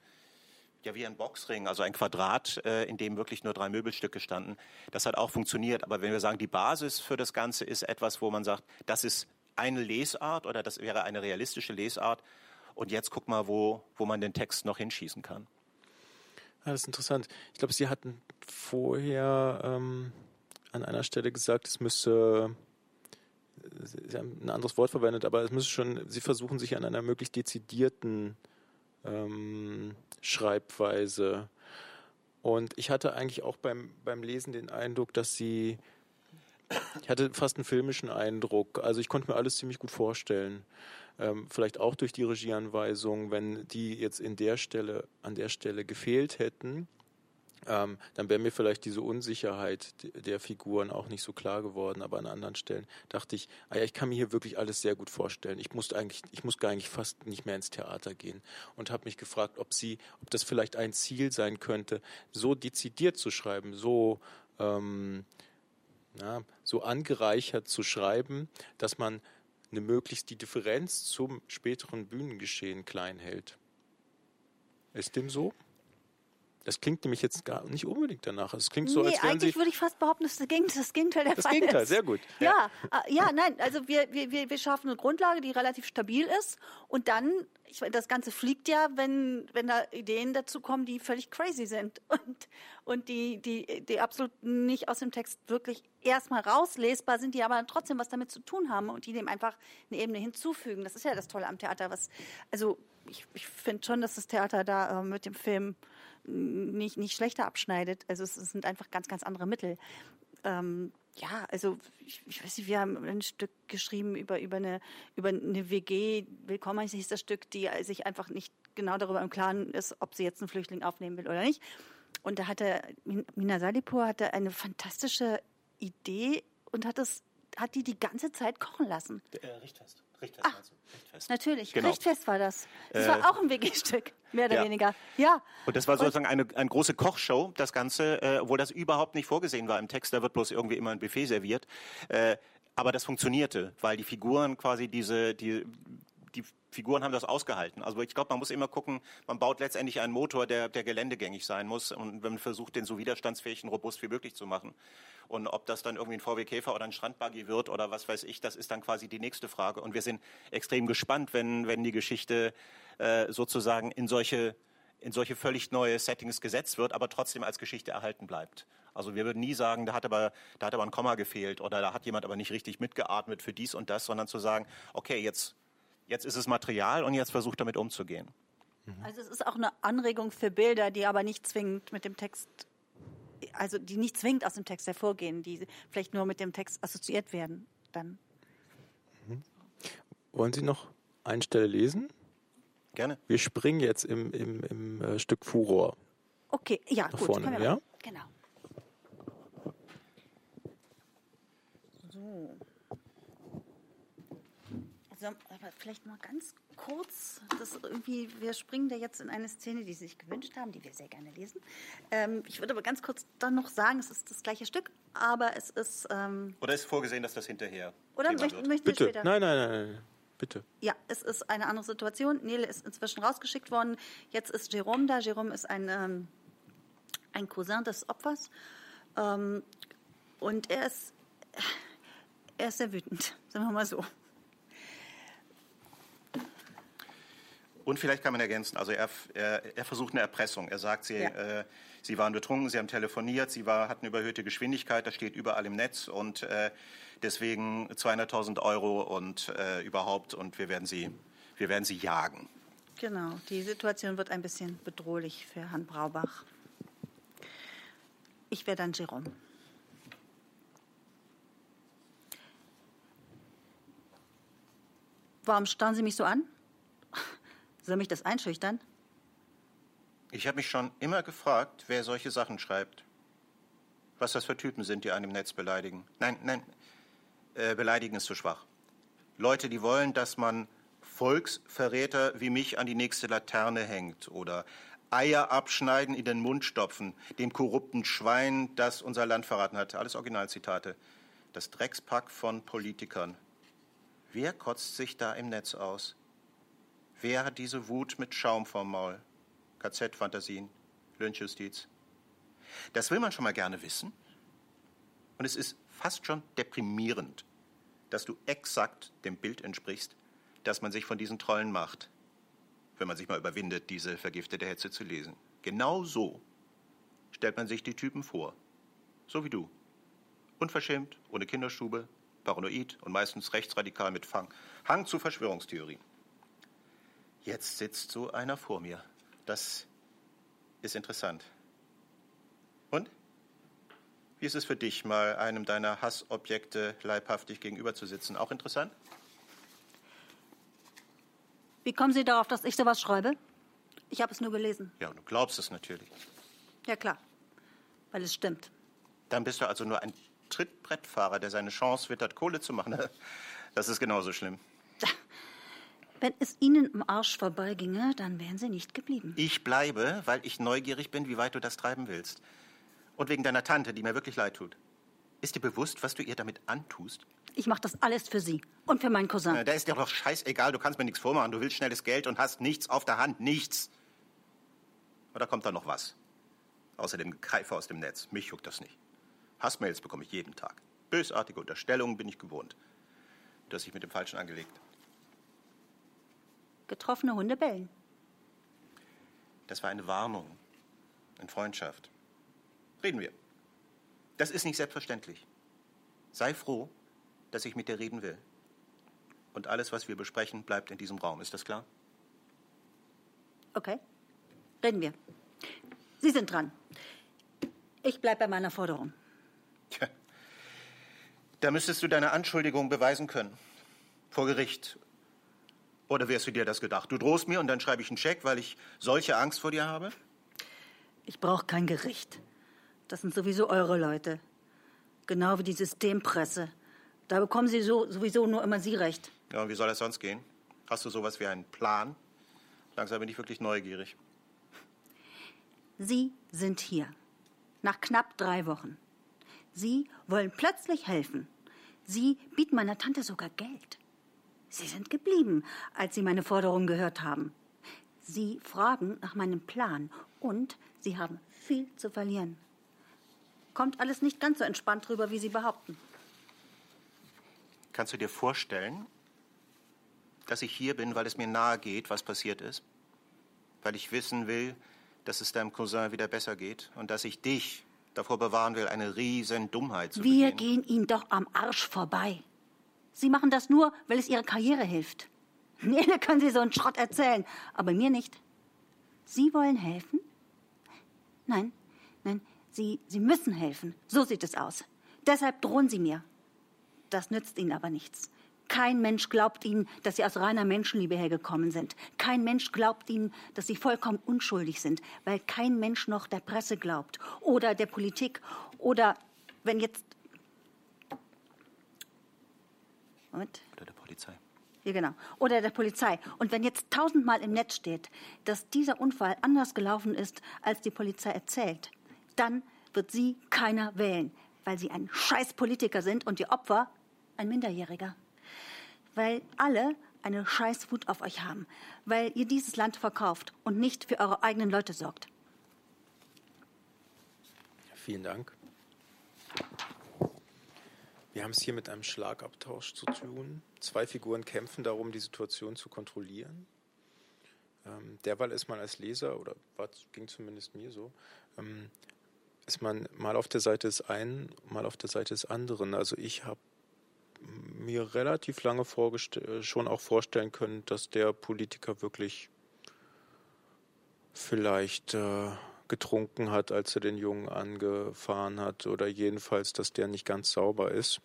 ja wie ein Boxring, also ein Quadrat, äh, in dem wirklich nur drei Möbelstücke standen. Das hat auch funktioniert. Aber wenn wir sagen, die Basis für das Ganze ist etwas, wo man sagt, das ist eine Lesart oder das wäre eine realistische Lesart. Und jetzt guck mal, wo, wo man den Text noch hinschießen kann. Ja, das ist interessant. Ich glaube, Sie hatten vorher ähm, an einer Stelle gesagt, es müsste Sie haben ein anderes Wort verwendet, aber es müsste schon, Sie versuchen sich an einer möglichst dezidierten ähm, Schreibweise. Und ich hatte eigentlich auch beim, beim Lesen den Eindruck, dass Sie, ich hatte fast einen filmischen Eindruck. Also ich konnte mir alles ziemlich gut vorstellen. Ähm, vielleicht auch durch die Regieanweisung, wenn die jetzt in der Stelle, an der Stelle gefehlt hätten, ähm, dann wäre mir vielleicht diese Unsicherheit der Figuren auch nicht so klar geworden. Aber an anderen Stellen dachte ich, ah ja, ich kann mir hier wirklich alles sehr gut vorstellen. Ich musste eigentlich, ich muss gar nicht fast nicht mehr ins Theater gehen und habe mich gefragt, ob sie, ob das vielleicht ein Ziel sein könnte, so dezidiert zu schreiben, so ähm, ja, so angereichert zu schreiben, dass man eine möglichst die Differenz zum späteren Bühnengeschehen klein hält. Ist dem so? Das klingt nämlich jetzt gar nicht unbedingt danach. Es klingt so, nee, als wären eigentlich würde ich fast behaupten, das ist das Gegenteil der das Fall Gegenteil, ist. sehr gut. Ja, ja, äh, ja nein, also wir, wir, wir schaffen eine Grundlage, die relativ stabil ist und dann, ich, das Ganze fliegt ja, wenn, wenn da Ideen dazu kommen, die völlig crazy sind und, und die, die, die absolut nicht aus dem Text wirklich erstmal rauslesbar sind, die aber trotzdem was damit zu tun haben und die dem einfach eine Ebene hinzufügen. Das ist ja das Tolle am Theater, was, also ich, ich finde schon, dass das Theater da äh, mit dem Film nicht, nicht schlechter abschneidet. Also es, es sind einfach ganz, ganz andere Mittel. ähm, ja, also ich, ich, weiß nicht, wir haben ein Stück geschrieben über, über, eine, über eine WG, Willkommen hieß das Stück, die sich einfach nicht genau darüber im Klaren ist, ob sie jetzt einen Flüchtling aufnehmen will oder nicht. Und da hatte Mina Salipur hatte eine fantastische Idee und hat das hat die die ganze Zeit kochen lassen. Äh, Richtfest. Richtfest, ah, Richtfest. Natürlich, genau. Richtfest war das. Das äh, war auch ein WG-Stück, mehr oder ja. weniger. Ja. Und das war sozusagen eine, eine große Kochshow, das Ganze, äh, obwohl das überhaupt nicht vorgesehen war im Text, da wird bloß irgendwie immer ein Buffet serviert. Äh, aber das funktionierte, weil die Figuren quasi diese, die, die Figuren haben das ausgehalten. Also ich glaube, man muss immer gucken, man baut letztendlich einen Motor, der, der geländegängig sein muss und man versucht, den so widerstandsfähig und robust wie möglich zu machen. Und ob das dann irgendwie ein VW Käfer oder ein Strandbuggy wird oder was weiß ich, das ist dann quasi die nächste Frage. Und wir sind extrem gespannt, wenn, wenn die Geschichte äh, sozusagen in solche, in solche völlig neue Settings gesetzt wird, aber trotzdem als Geschichte erhalten bleibt. Also wir würden nie sagen, da hat aber, da hat aber ein Komma gefehlt oder da hat jemand aber nicht richtig mitgeatmet für dies und das, sondern zu sagen, okay, jetzt Jetzt ist es Material und jetzt versucht damit umzugehen. Also es ist auch eine Anregung für Bilder, die aber nicht zwingend mit dem Text, also die nicht zwingend aus dem Text hervorgehen, die vielleicht nur mit dem Text assoziiert werden. Dann. Mhm. Wollen Sie noch eine Stelle lesen? Gerne. Wir springen jetzt im, im, im äh, Stück Furor. Okay, ja, Nach gut. Vorne, ja? Genau. So. Aber vielleicht mal ganz kurz, das irgendwie, wir springen da jetzt in eine Szene, die Sie sich gewünscht haben, die wir sehr gerne lesen. Ähm, ich würde aber ganz kurz dann noch sagen, es ist das gleiche Stück, aber es ist. Ähm, oder ist vorgesehen, dass das hinterher. Oder möchten, möchten Bitte. später? Nein, nein, nein, nein. Bitte. Ja, es ist eine andere Situation. Nele ist inzwischen rausgeschickt worden. Jetzt ist Jerome da. Jerome ist ein, ähm, ein Cousin des Opfers. Ähm, und er ist, er ist sehr wütend, sagen wir mal so. Und vielleicht kann man ergänzen, also er, er, er versucht eine Erpressung. Er sagt, sie, ja. äh, sie waren betrunken, sie haben telefoniert, sie war, hatten überhöhte Geschwindigkeit, das steht überall im Netz und äh, deswegen 200.000 Euro und äh, überhaupt und wir werden, sie, wir werden sie jagen. Genau, die Situation wird ein bisschen bedrohlich für Herrn Braubach. Ich wäre dann Jerome. Warum starren Sie mich so an? Soll mich das einschüchtern? Ich habe mich schon immer gefragt, wer solche Sachen schreibt. Was das für Typen sind, die einen im Netz beleidigen. Nein, nein, äh, beleidigen ist zu schwach. Leute, die wollen, dass man Volksverräter wie mich an die nächste Laterne hängt oder Eier abschneiden, in den Mund stopfen, dem korrupten Schwein, das unser Land verraten hat. Alles Originalzitate. Das Dreckspack von Politikern. Wer kotzt sich da im Netz aus? Wer hat diese Wut mit Schaum vorm Maul? KZ-Fantasien, Lynchjustiz. Das will man schon mal gerne wissen. Und es ist fast schon deprimierend, dass du exakt dem Bild entsprichst, das man sich von diesen Trollen macht, wenn man sich mal überwindet, diese vergiftete Hetze zu lesen. Genau so stellt man sich die Typen vor. So wie du. Unverschämt, ohne Kinderstube, paranoid und meistens rechtsradikal mit Fang. Hang zu Verschwörungstheorien. Jetzt sitzt so einer vor mir. Das ist interessant. Und? Wie ist es für dich, mal einem deiner Hassobjekte leibhaftig gegenüber zu sitzen? Auch interessant? Wie kommen Sie darauf, dass ich sowas schreibe? Ich habe es nur gelesen. Ja, und du glaubst es natürlich. Ja, klar. Weil es stimmt. Dann bist du also nur ein Trittbrettfahrer, der seine Chance wittert, Kohle zu machen. Das ist genauso schlimm. Wenn es Ihnen im Arsch vorbeiginge, dann wären Sie nicht geblieben. Ich bleibe, weil ich neugierig bin, wie weit du das treiben willst. Und wegen deiner Tante, die mir wirklich leid tut. Ist dir bewusst, was du ihr damit antust? Ich mache das alles für Sie und für meinen Cousin. Na, da ist dir doch scheißegal, du kannst mir nichts vormachen. Du willst schnelles Geld und hast nichts auf der Hand. Nichts. Oder kommt da noch was? Außer dem aus dem Netz. Mich juckt das nicht. Hassmails bekomme ich jeden Tag. Bösartige Unterstellungen bin ich gewohnt. Du hast dich mit dem Falschen angelegt. Getroffene Hunde bellen. Das war eine Warnung in Freundschaft. Reden wir. Das ist nicht selbstverständlich. Sei froh, dass ich mit dir reden will. Und alles, was wir besprechen, bleibt in diesem Raum. Ist das klar? Okay. Reden wir. Sie sind dran. Ich bleibe bei meiner Forderung. Tja, Da müsstest du deine Anschuldigung beweisen können. Vor Gericht. Oder wärst du dir das gedacht? Du drohst mir und dann schreibe ich einen Scheck, weil ich solche Angst vor dir habe? Ich brauche kein Gericht. Das sind sowieso eure Leute. Genau wie die Systempresse. Da bekommen sie so, sowieso nur immer Sie recht. Ja, und wie soll das sonst gehen? Hast du sowas wie einen Plan? Langsam bin ich wirklich neugierig. Sie sind hier. Nach knapp drei Wochen. Sie wollen plötzlich helfen. Sie bieten meiner Tante sogar Geld. Sie sind geblieben, als Sie meine Forderungen gehört haben. Sie fragen nach meinem Plan und Sie haben viel zu verlieren. Kommt alles nicht ganz so entspannt rüber, wie Sie behaupten. Kannst du dir vorstellen, dass ich hier bin, weil es mir nahe geht, was passiert ist? Weil ich wissen will, dass es deinem Cousin wieder besser geht und dass ich dich davor bewahren will, eine riesen Dummheit zu Wir begehen. gehen Ihnen doch am Arsch vorbei. Sie machen das nur, weil es Ihrer Karriere hilft. Mir können Sie so einen Schrott erzählen, aber mir nicht. Sie wollen helfen? Nein, nein, Sie, Sie müssen helfen. So sieht es aus. Deshalb drohen Sie mir. Das nützt Ihnen aber nichts. Kein Mensch glaubt Ihnen, dass Sie aus reiner Menschenliebe hergekommen sind. Kein Mensch glaubt Ihnen, dass Sie vollkommen unschuldig sind, weil kein Mensch noch der Presse glaubt oder der Politik oder wenn jetzt. Moment. Oder der Polizei. Ja, genau. Oder der Polizei. Und wenn jetzt tausendmal im Netz steht, dass dieser Unfall anders gelaufen ist, als die Polizei erzählt, dann wird sie keiner wählen, weil sie ein scheiß Politiker sind und die Opfer ein Minderjähriger. Weil alle eine scheiß Wut auf euch haben, weil ihr dieses Land verkauft und nicht für eure eigenen Leute sorgt. Vielen Dank. Wir haben es hier mit einem Schlagabtausch zu tun. Zwei Figuren kämpfen darum, die Situation zu kontrollieren. Ähm, derweil ist man als Leser, oder war, ging zumindest mir so, ähm, ist man mal auf der Seite des einen, mal auf der Seite des anderen. Also ich habe mir relativ lange schon auch vorstellen können, dass der Politiker wirklich vielleicht äh, getrunken hat, als er den Jungen angefahren hat, oder jedenfalls, dass der nicht ganz sauber ist.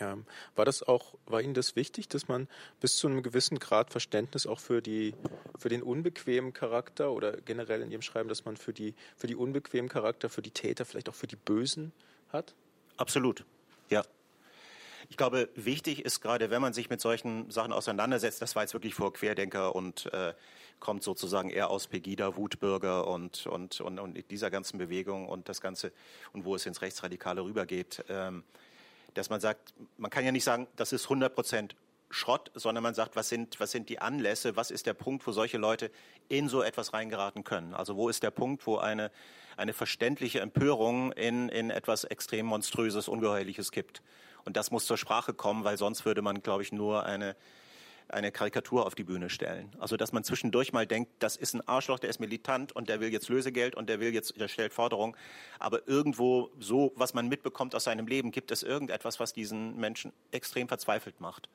Ja, war das auch, war Ihnen das wichtig, dass man bis zu einem gewissen Grad Verständnis auch für die, für den unbequemen Charakter oder generell in Ihrem Schreiben, dass man für die, für die unbequemen Charakter, für die Täter, vielleicht auch für die Bösen hat? Absolut, ja. Ich glaube, wichtig ist gerade, wenn man sich mit solchen Sachen auseinandersetzt, das war jetzt wirklich vor Querdenker und äh, kommt sozusagen eher aus Pegida, Wutbürger und, und, und, und dieser ganzen Bewegung und das Ganze und wo es ins Rechtsradikale rübergeht. Ähm, dass man sagt, man kann ja nicht sagen, das ist 100 Prozent Schrott, sondern man sagt, was sind, was sind die Anlässe, was ist der Punkt, wo solche Leute in so etwas reingeraten können? Also wo ist der Punkt, wo eine, eine verständliche Empörung in, in etwas extrem Monströses, Ungeheuerliches kippt? Und das muss zur Sprache kommen, weil sonst würde man, glaube ich, nur eine, eine Karikatur auf die Bühne stellen. Also dass man zwischendurch mal denkt, das ist ein Arschloch, der ist militant und der will jetzt Lösegeld und der will jetzt, der stellt Forderungen. Aber irgendwo so, was man mitbekommt aus seinem Leben, gibt es irgendetwas, was diesen Menschen extrem verzweifelt macht.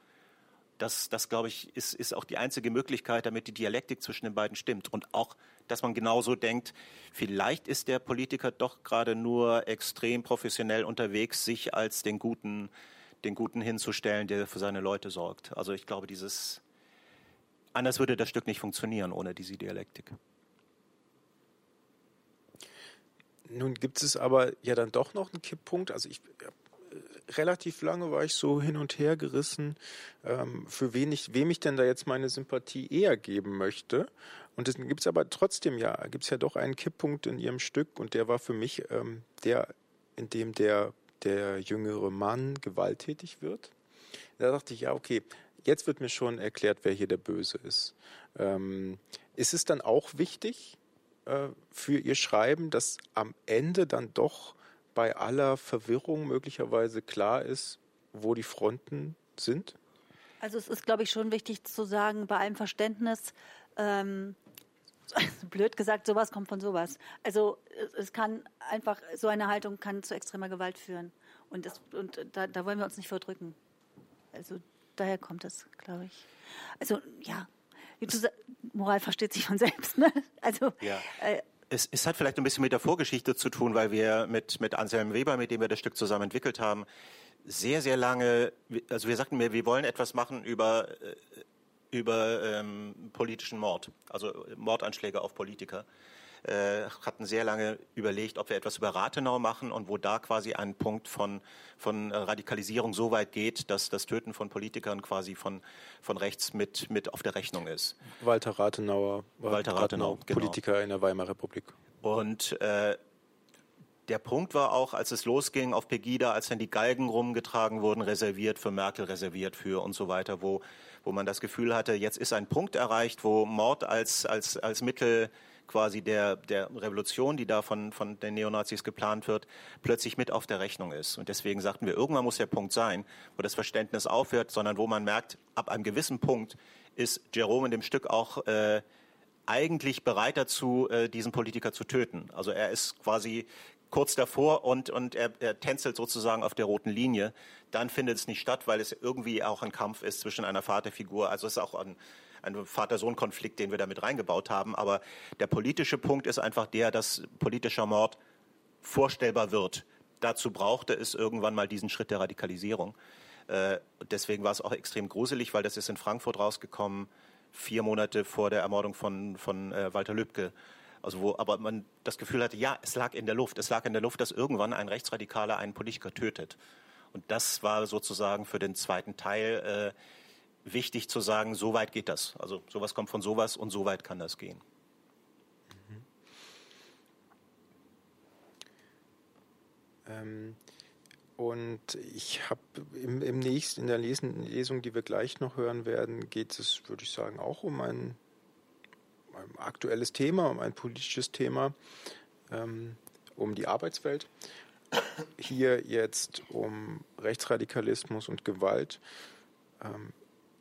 Das, das glaube ich, ist, ist auch die einzige Möglichkeit, damit die Dialektik zwischen den beiden stimmt. Und auch, dass man genauso denkt, vielleicht ist der Politiker doch gerade nur extrem professionell unterwegs, sich als den guten den Guten hinzustellen, der für seine Leute sorgt. Also ich glaube, dieses anders würde das Stück nicht funktionieren ohne diese Dialektik. Nun gibt es aber ja dann doch noch einen Kipppunkt. Also ich äh, relativ lange war ich so hin und her gerissen, ähm, für wen ich, wem ich denn da jetzt meine Sympathie eher geben möchte. Und es gibt es aber trotzdem ja, gibt es ja doch einen Kipppunkt in ihrem Stück und der war für mich ähm, der, in dem der der jüngere Mann gewalttätig wird. Da dachte ich, ja, okay, jetzt wird mir schon erklärt, wer hier der Böse ist. Ähm, ist es dann auch wichtig äh, für Ihr Schreiben, dass am Ende dann doch bei aller Verwirrung möglicherweise klar ist, wo die Fronten sind? Also es ist, glaube ich, schon wichtig zu sagen, bei allem Verständnis, ähm, blöd gesagt, sowas kommt von sowas. Also es kann einfach, so eine Haltung kann zu extremer Gewalt führen. Und, das, und da, da wollen wir uns nicht verdrücken. Also daher kommt es, glaube ich. Also ja, Moral versteht sich von selbst. Ne? Also ja. äh, es, es, hat vielleicht ein bisschen mit der Vorgeschichte zu tun, weil wir mit, mit Anselm Weber, mit dem wir das Stück zusammen entwickelt haben, sehr, sehr lange, also wir sagten mir, wir wollen etwas machen über, äh, über ähm, politischen Mord, also Mordanschläge auf Politiker. Äh, hatten sehr lange überlegt, ob wir etwas über Rathenau machen und wo da quasi ein Punkt von, von Radikalisierung so weit geht, dass das Töten von Politikern quasi von, von rechts mit, mit auf der Rechnung ist. Walter Rathenauer, Walter Rathenau, genau. Politiker in der Weimarer Republik. Und äh, der Punkt war auch, als es losging auf Pegida, als dann die Galgen rumgetragen wurden, reserviert für Merkel, reserviert für und so weiter, wo, wo man das Gefühl hatte, jetzt ist ein Punkt erreicht, wo Mord als, als, als Mittel quasi der, der Revolution, die da von, von den Neonazis geplant wird, plötzlich mit auf der Rechnung ist. Und deswegen sagten wir, irgendwann muss der Punkt sein, wo das Verständnis aufhört, sondern wo man merkt, ab einem gewissen Punkt ist Jerome in dem Stück auch äh, eigentlich bereit dazu, äh, diesen Politiker zu töten. Also er ist quasi kurz davor und, und er, er tänzelt sozusagen auf der roten Linie. Dann findet es nicht statt, weil es irgendwie auch ein Kampf ist zwischen einer Vaterfigur. Also es ist auch ein, ein Vater-Sohn-Konflikt, den wir damit reingebaut haben. Aber der politische Punkt ist einfach der, dass politischer Mord vorstellbar wird. Dazu brauchte es irgendwann mal diesen Schritt der Radikalisierung. Äh, deswegen war es auch extrem gruselig, weil das ist in Frankfurt rausgekommen, vier Monate vor der Ermordung von, von äh, Walter Lübcke. Also wo aber man das Gefühl hatte, ja, es lag in der Luft. Es lag in der Luft, dass irgendwann ein Rechtsradikaler einen Politiker tötet. Und das war sozusagen für den zweiten Teil äh, wichtig zu sagen, so weit geht das. Also sowas kommt von sowas und so weit kann das gehen. Mhm. Ähm, und ich habe im, im nächsten, in der Lesung, die wir gleich noch hören werden, geht es, würde ich sagen, auch um ein ein aktuelles Thema, um ein politisches Thema, ähm, um die Arbeitswelt. Hier jetzt um Rechtsradikalismus und Gewalt. Ähm,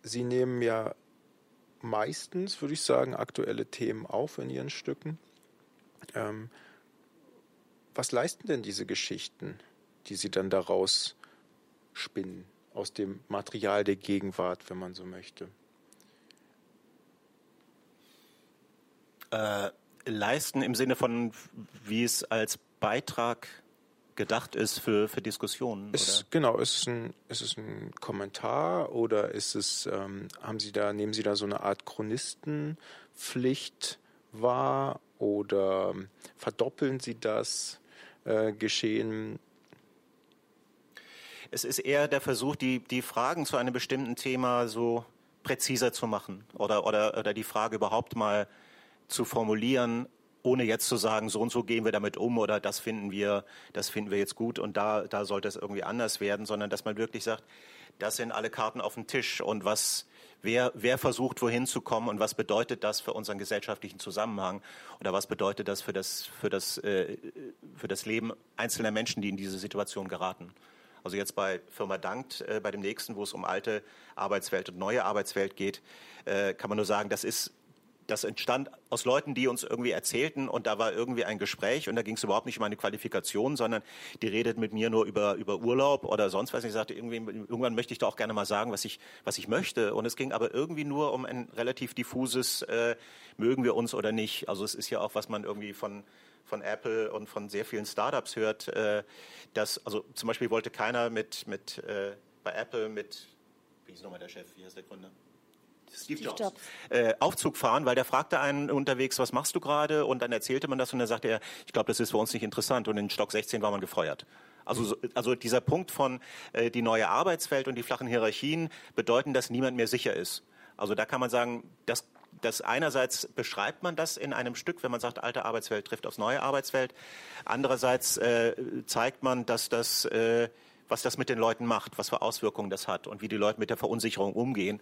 Sie nehmen ja meistens, würde ich sagen, aktuelle Themen auf in Ihren Stücken. Ähm, was leisten denn diese Geschichten, die Sie dann daraus spinnen, aus dem Material der Gegenwart, wenn man so möchte? äh, leisten im Sinne von, wie es als Beitrag gedacht ist für, für Diskussionen? Ist, genau, ist es, ein, ist es ein Kommentar oder ist es, ähm, haben Sie da, nehmen Sie da so eine Art Chronistenpflicht wahr oder verdoppeln Sie das äh, Geschehen? Es ist eher der Versuch, die, die Fragen zu einem bestimmten Thema so präziser zu machen oder, oder, oder die Frage überhaupt mal zu formulieren, ohne jetzt zu sagen, so und so gehen wir damit um oder das finden wir, das finden wir jetzt gut und da, da sollte es irgendwie anders werden, sondern dass man wirklich sagt, das sind alle Karten auf dem Tisch und was, wer, wer versucht, wohin zu kommen und was bedeutet das für unseren gesellschaftlichen Zusammenhang oder was bedeutet das für das, für das, äh, für das Leben einzelner Menschen, die in diese Situation geraten. Also jetzt bei Firma Dankt, äh, bei dem nächsten, wo es um alte Arbeitswelt und neue Arbeitswelt geht, äh, kann man nur sagen, das ist das entstand aus Leuten, die uns irgendwie erzählten und da war irgendwie ein Gespräch und da ging es überhaupt nicht um meine Qualifikation, sondern die redet mit mir nur über, über Urlaub oder sonst was. Ich sagte, irgendwie, irgendwann möchte ich da auch gerne mal sagen, was ich, was ich möchte. Und es ging aber irgendwie nur um ein relativ diffuses, äh, mögen wir uns oder nicht. Also es ist ja auch, was man irgendwie von, von Apple und von sehr vielen Startups hört, äh, dass, also zum Beispiel wollte keiner mit, mit äh, bei Apple mit, wie ist nochmal der Chef, wie heißt der Gründer? Steve Jobs, Jobs. Äh, Aufzug fahren, weil der fragte einen unterwegs, was machst du gerade? Und dann erzählte man das und dann sagte er, ich glaube, das ist für uns nicht interessant. Und in Stock 16 war man gefeuert. Also, also dieser Punkt von äh, die neue Arbeitswelt und die flachen Hierarchien bedeuten, dass niemand mehr sicher ist. Also da kann man sagen, dass das einerseits beschreibt man das in einem Stück, wenn man sagt, alte Arbeitswelt trifft aufs neue Arbeitswelt. Andererseits äh, zeigt man, dass das, äh, was das mit den Leuten macht, was für Auswirkungen das hat und wie die Leute mit der Verunsicherung umgehen.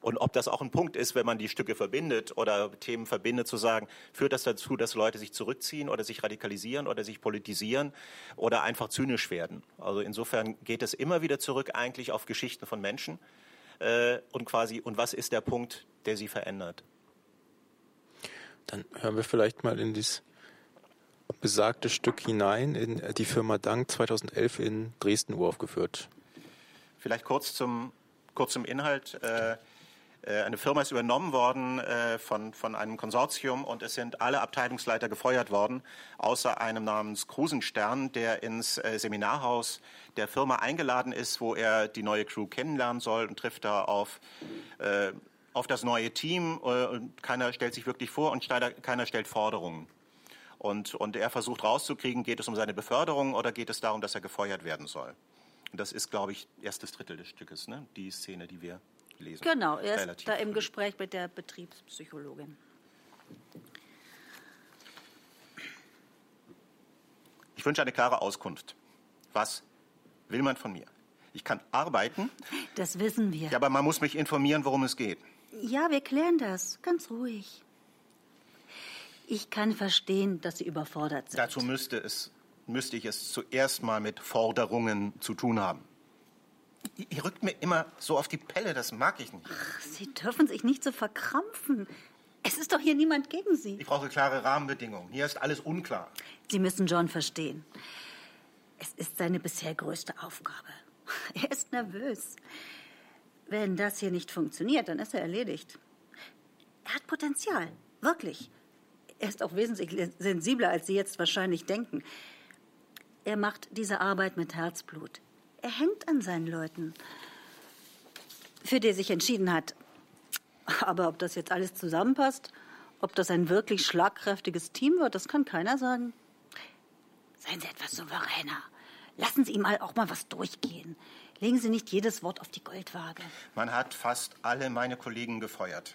Und ob das auch ein Punkt ist, wenn man die Stücke verbindet oder Themen verbindet, zu sagen, führt das dazu, dass Leute sich zurückziehen oder sich radikalisieren oder sich politisieren oder einfach zynisch werden. Also insofern geht es immer wieder zurück eigentlich auf Geschichten von Menschen äh, und quasi, und was ist der Punkt, der sie verändert? Dann hören wir vielleicht mal in dieses besagte Stück hinein, in die Firma Dank 2011 in Dresden uraufgeführt. Vielleicht kurz zum, kurz zum Inhalt. Äh, Äh, eine Firma ist übernommen worden äh, von, von einem Konsortium und es sind alle Abteilungsleiter gefeuert worden, außer einem namens Krusenstern, der ins äh, Seminarhaus der Firma eingeladen ist, wo er die neue Crew kennenlernen soll und trifft da auf, äh, auf das neue Team. Äh, keiner stellt sich wirklich vor und keiner stellt Forderungen. Und, und er versucht rauszukriegen, geht es um seine Beförderung oder geht es darum, dass er gefeuert werden soll. Und das ist, glaube ich, erstes Drittel des Stückes, ne? die Szene, die wir lesen. Genau, er ist da im Gespräch mit der Betriebspsychologin. Ich wünsche eine klare Auskunft. Was will man von mir? Ich kann arbeiten. Das wissen wir. Ja, aber man muss mich informieren, worum es geht. Ja, wir klären das. Ganz ruhig. Ich kann verstehen, dass Sie überfordert sind. Dazu müsste, es, müsste ich es zuerst mal mit Forderungen zu tun haben. Ihr rückt mir immer so auf die Pelle, das mag ich nicht. Ach, Sie dürfen sich nicht so verkrampfen. Es ist doch hier niemand gegen Sie. Ich brauche klare Rahmenbedingungen. Hier ist alles unklar. Sie müssen John verstehen. Es ist seine bisher größte Aufgabe. Er ist nervös. Wenn das hier nicht funktioniert, dann ist er erledigt. Er hat Potenzial, wirklich. Er ist auch wesentlich sensibler, als Sie jetzt wahrscheinlich denken. Er macht diese Arbeit mit Herzblut. Er hängt an seinen Leuten, für die er sich entschieden hat. Aber ob das jetzt alles zusammenpasst, ob das ein wirklich schlagkräftiges Team wird, das kann keiner sagen. Seien Sie etwas souveräner. Lassen Sie ihm auch mal was durchgehen. Legen Sie nicht jedes Wort auf die Goldwaage. Man hat fast alle meine Kollegen gefeuert.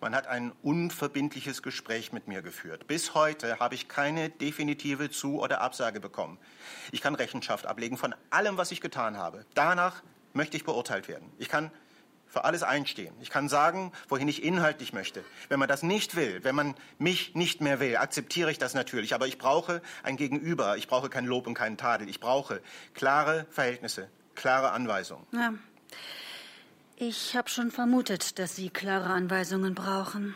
Man hat ein unverbindliches Gespräch mit mir geführt. Bis heute habe ich keine definitive Zu- oder Absage bekommen. Ich kann Rechenschaft ablegen von allem, was ich getan habe. Danach möchte ich beurteilt werden. Ich kann für alles einstehen. Ich kann sagen, wohin ich inhaltlich möchte. Wenn man das nicht will, wenn man mich nicht mehr will, akzeptiere ich das natürlich. Aber ich brauche ein Gegenüber. Ich brauche kein Lob und keinen Tadel. Ich brauche klare Verhältnisse, klare Anweisungen. Ja. Ich habe schon vermutet, dass Sie klare Anweisungen brauchen.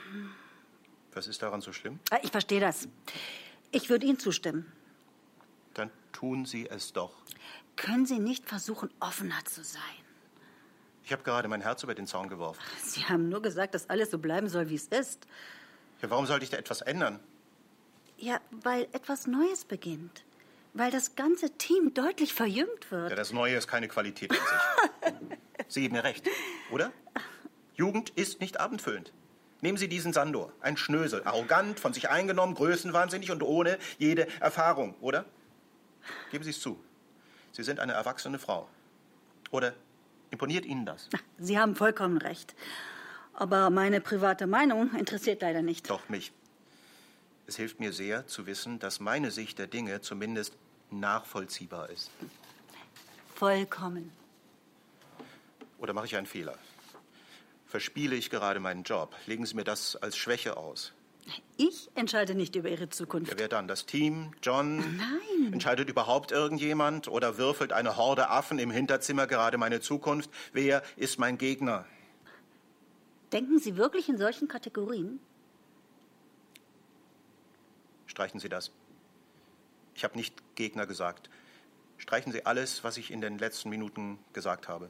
Was ist daran so schlimm? Ah, ich verstehe das. Ich würde Ihnen zustimmen. Dann tun Sie es doch. Können Sie nicht versuchen, offener zu sein? Ich habe gerade mein Herz über den Zaun geworfen. Sie haben nur gesagt, dass alles so bleiben soll, wie es ist. Ja, warum sollte ich da etwas ändern? Ja, weil etwas Neues beginnt. Weil das ganze Team deutlich verjüngt wird. Ja, das Neue ist keine Qualität an sich. Sie geben mir recht, oder? Jugend ist nicht abendfüllend. Nehmen Sie diesen Sandor, ein Schnösel, arrogant, von sich eingenommen, größenwahnsinnig und ohne jede Erfahrung, oder? Geben Sie es zu. Sie sind eine erwachsene Frau. Oder imponiert Ihnen das? Sie haben vollkommen recht. Aber meine private Meinung interessiert leider nicht. Doch mich. Es hilft mir sehr zu wissen, dass meine Sicht der Dinge zumindest nachvollziehbar ist. Vollkommen. Oder mache ich einen Fehler? Verspiele ich gerade meinen Job? Legen Sie mir das als Schwäche aus? Ich entscheide nicht über Ihre Zukunft. Ja, wer dann? Das Team? John? Nein. Entscheidet überhaupt irgendjemand? Oder würfelt eine Horde Affen im Hinterzimmer gerade meine Zukunft? Wer ist mein Gegner? Denken Sie wirklich in solchen Kategorien? Streichen Sie das. Ich habe nicht Gegner gesagt. Streichen Sie alles, was ich in den letzten Minuten gesagt habe.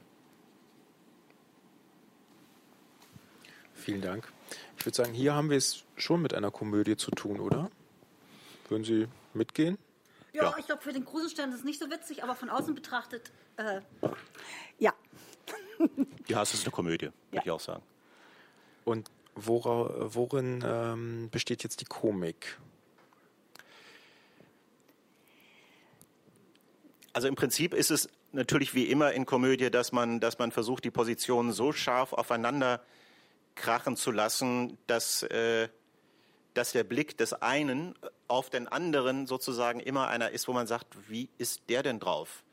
Vielen Dank. Ich würde sagen, hier haben wir es schon mit einer Komödie zu tun, oder? Würden Sie mitgehen? Ja, ja. ich glaube, für den Krusenstern ist es nicht so witzig, aber von außen betrachtet, äh, ja. ja, es ist eine Komödie, würde ja. ich auch sagen. Und wora, worin ähm, besteht jetzt die Komik? Also im Prinzip ist es natürlich wie immer in Komödie, dass man, dass man versucht, die Positionen so scharf aufeinander zu krachen zu lassen, dass, äh, dass der Blick des einen auf den anderen sozusagen immer einer ist, wo man sagt, wie ist der denn drauf?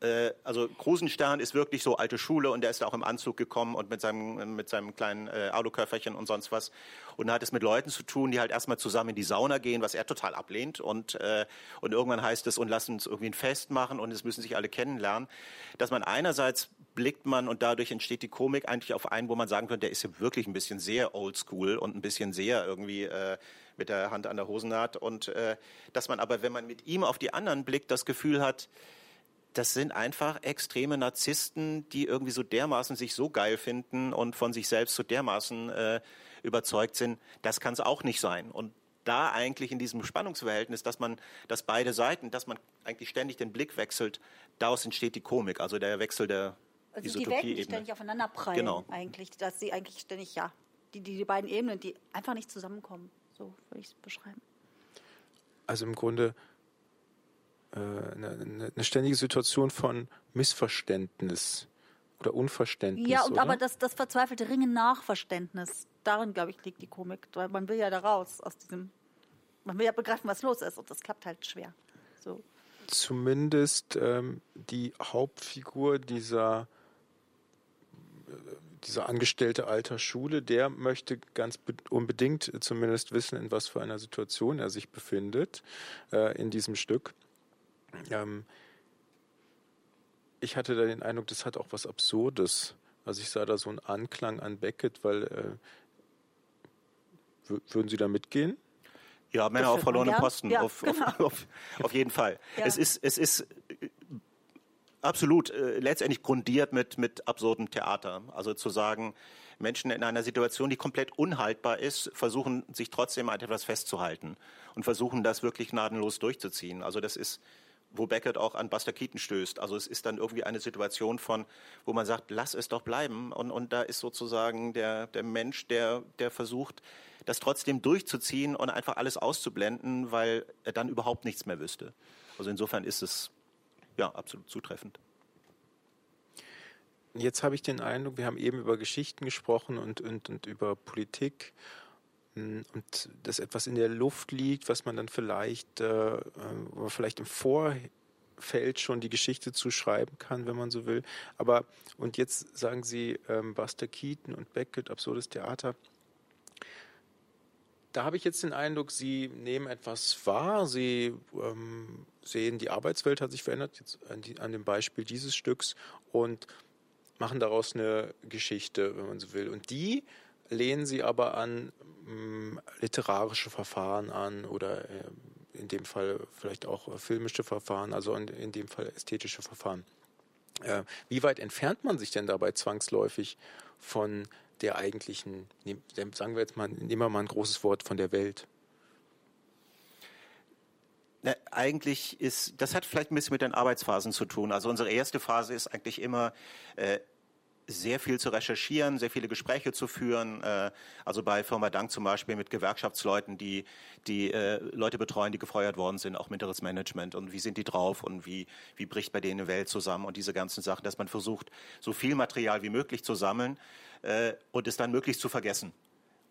Äh, also Krusenstern ist wirklich so alte Schule und der ist auch im Anzug gekommen und mit seinem, mit seinem kleinen äh, Aluköfferchen und sonst was und hat es mit Leuten zu tun, die halt erstmal zusammen in die Sauna gehen, was er total ablehnt und, äh, und irgendwann heißt es und lassen uns irgendwie ein Fest machen und es müssen sich alle kennenlernen, dass man einerseits blickt man und dadurch entsteht die Komik eigentlich auf einen, wo man sagen könnte, der ist ja wirklich ein bisschen sehr oldschool und ein bisschen sehr irgendwie äh, mit der Hand an der Hosennaht und äh, dass man aber, wenn man mit ihm auf die anderen blickt, das Gefühl hat, das sind einfach extreme Narzissten, die irgendwie so dermaßen sich so geil finden und von sich selbst so dermaßen äh, überzeugt sind. Das kann es auch nicht sein. Und da eigentlich in diesem Spannungsverhältnis, dass man, dass beide Seiten, dass man eigentlich ständig den Blick wechselt, daraus entsteht die Komik, also der Wechsel der also Isotopie. Die Welten, die ständig aufeinander prallen, genau. eigentlich, dass sie eigentlich ständig, ja, die, die, die beiden Ebenen, die einfach nicht zusammenkommen. So würde ich es beschreiben. Also im Grunde äh, eine, eine, ständige Situation von Missverständnis oder Unverständnis. Ja, und oder? aber das, das verzweifelte Ringen nach Verständnis, darin, glaube ich, liegt die Komik. Weil man will ja da raus aus diesem, man will ja begreifen, was los ist und das klappt halt schwer. So. Zumindest ähm, die Hauptfigur dieser dieser Angestellte alter Schule, der möchte ganz unbedingt zumindest wissen, in was für einer Situation er sich befindet äh, in diesem Stück. Ähm, ich hatte da den Eindruck, das hat auch was Absurdes. Also ich sah da so einen Anklang an Beckett, weil äh, würden Sie da mitgehen? Ja, Männer auf verlorenen Posten, ja, auf, genau. auf, auf, auf, jeden Fall. Ja. Es ist, es ist absolut äh, letztendlich grundiert mit, mit absurdem Theater. Also zu sagen, Menschen in einer Situation, die komplett unhaltbar ist, versuchen sich trotzdem an etwas festzuhalten und versuchen das wirklich gnadenlos durchzuziehen. Also das ist, wo Beckett auch an Buster Keaton stößt. Also es ist dann irgendwie eine Situation von, wo man sagt, lass es doch bleiben. Und, und da ist sozusagen der, der Mensch, der, der versucht, das trotzdem durchzuziehen und einfach alles auszublenden, weil er dann überhaupt nichts mehr wüsste. Also insofern ist es ja, absolut zutreffend. Jetzt habe ich den Eindruck, wir haben eben über Geschichten gesprochen und, und, und über Politik hm, und dass etwas in der Luft liegt, was man dann vielleicht, äh, vielleicht im Vorfeld schon die Geschichte zuschreiben kann, wenn man so will. Aber, und jetzt sagen Sie, ähm, Buster Keaton und Beckett, absurdes Theater da habe ich jetzt den Eindruck, Sie nehmen etwas wahr, Sie ähm, sehen, die Arbeitswelt hat sich verändert, jetzt an, die, an, dem Beispiel dieses Stücks, und machen daraus eine Geschichte, wenn man so will. Und die lehnen Sie aber an ähm, literarische Verfahren an oder äh, in dem Fall vielleicht auch äh, filmische Verfahren, also in, in, dem Fall ästhetische Verfahren. Äh, wie weit entfernt man sich denn dabei zwangsläufig von der eigentlichen, sagen wir jetzt mal, nehmen wir mal ein großes Wort von der Welt? Na, eigentlich ist, das hat vielleicht ein bisschen mit den Arbeitsphasen zu tun. Also unsere erste Phase ist eigentlich immer äh, sehr viel zu recherchieren, sehr viele Gespräche zu führen. Äh, also bei Firma Dank zum Beispiel mit Gewerkschaftsleuten, die die äh, Leute betreuen, die gefeuert worden sind, auch mittleres Management und wie sind die drauf und wie, wie bricht bei denen eine Welt zusammen und diese ganzen Sachen, dass man versucht, so viel Material wie möglich zu sammeln äh, und es dann möglichst zu vergessen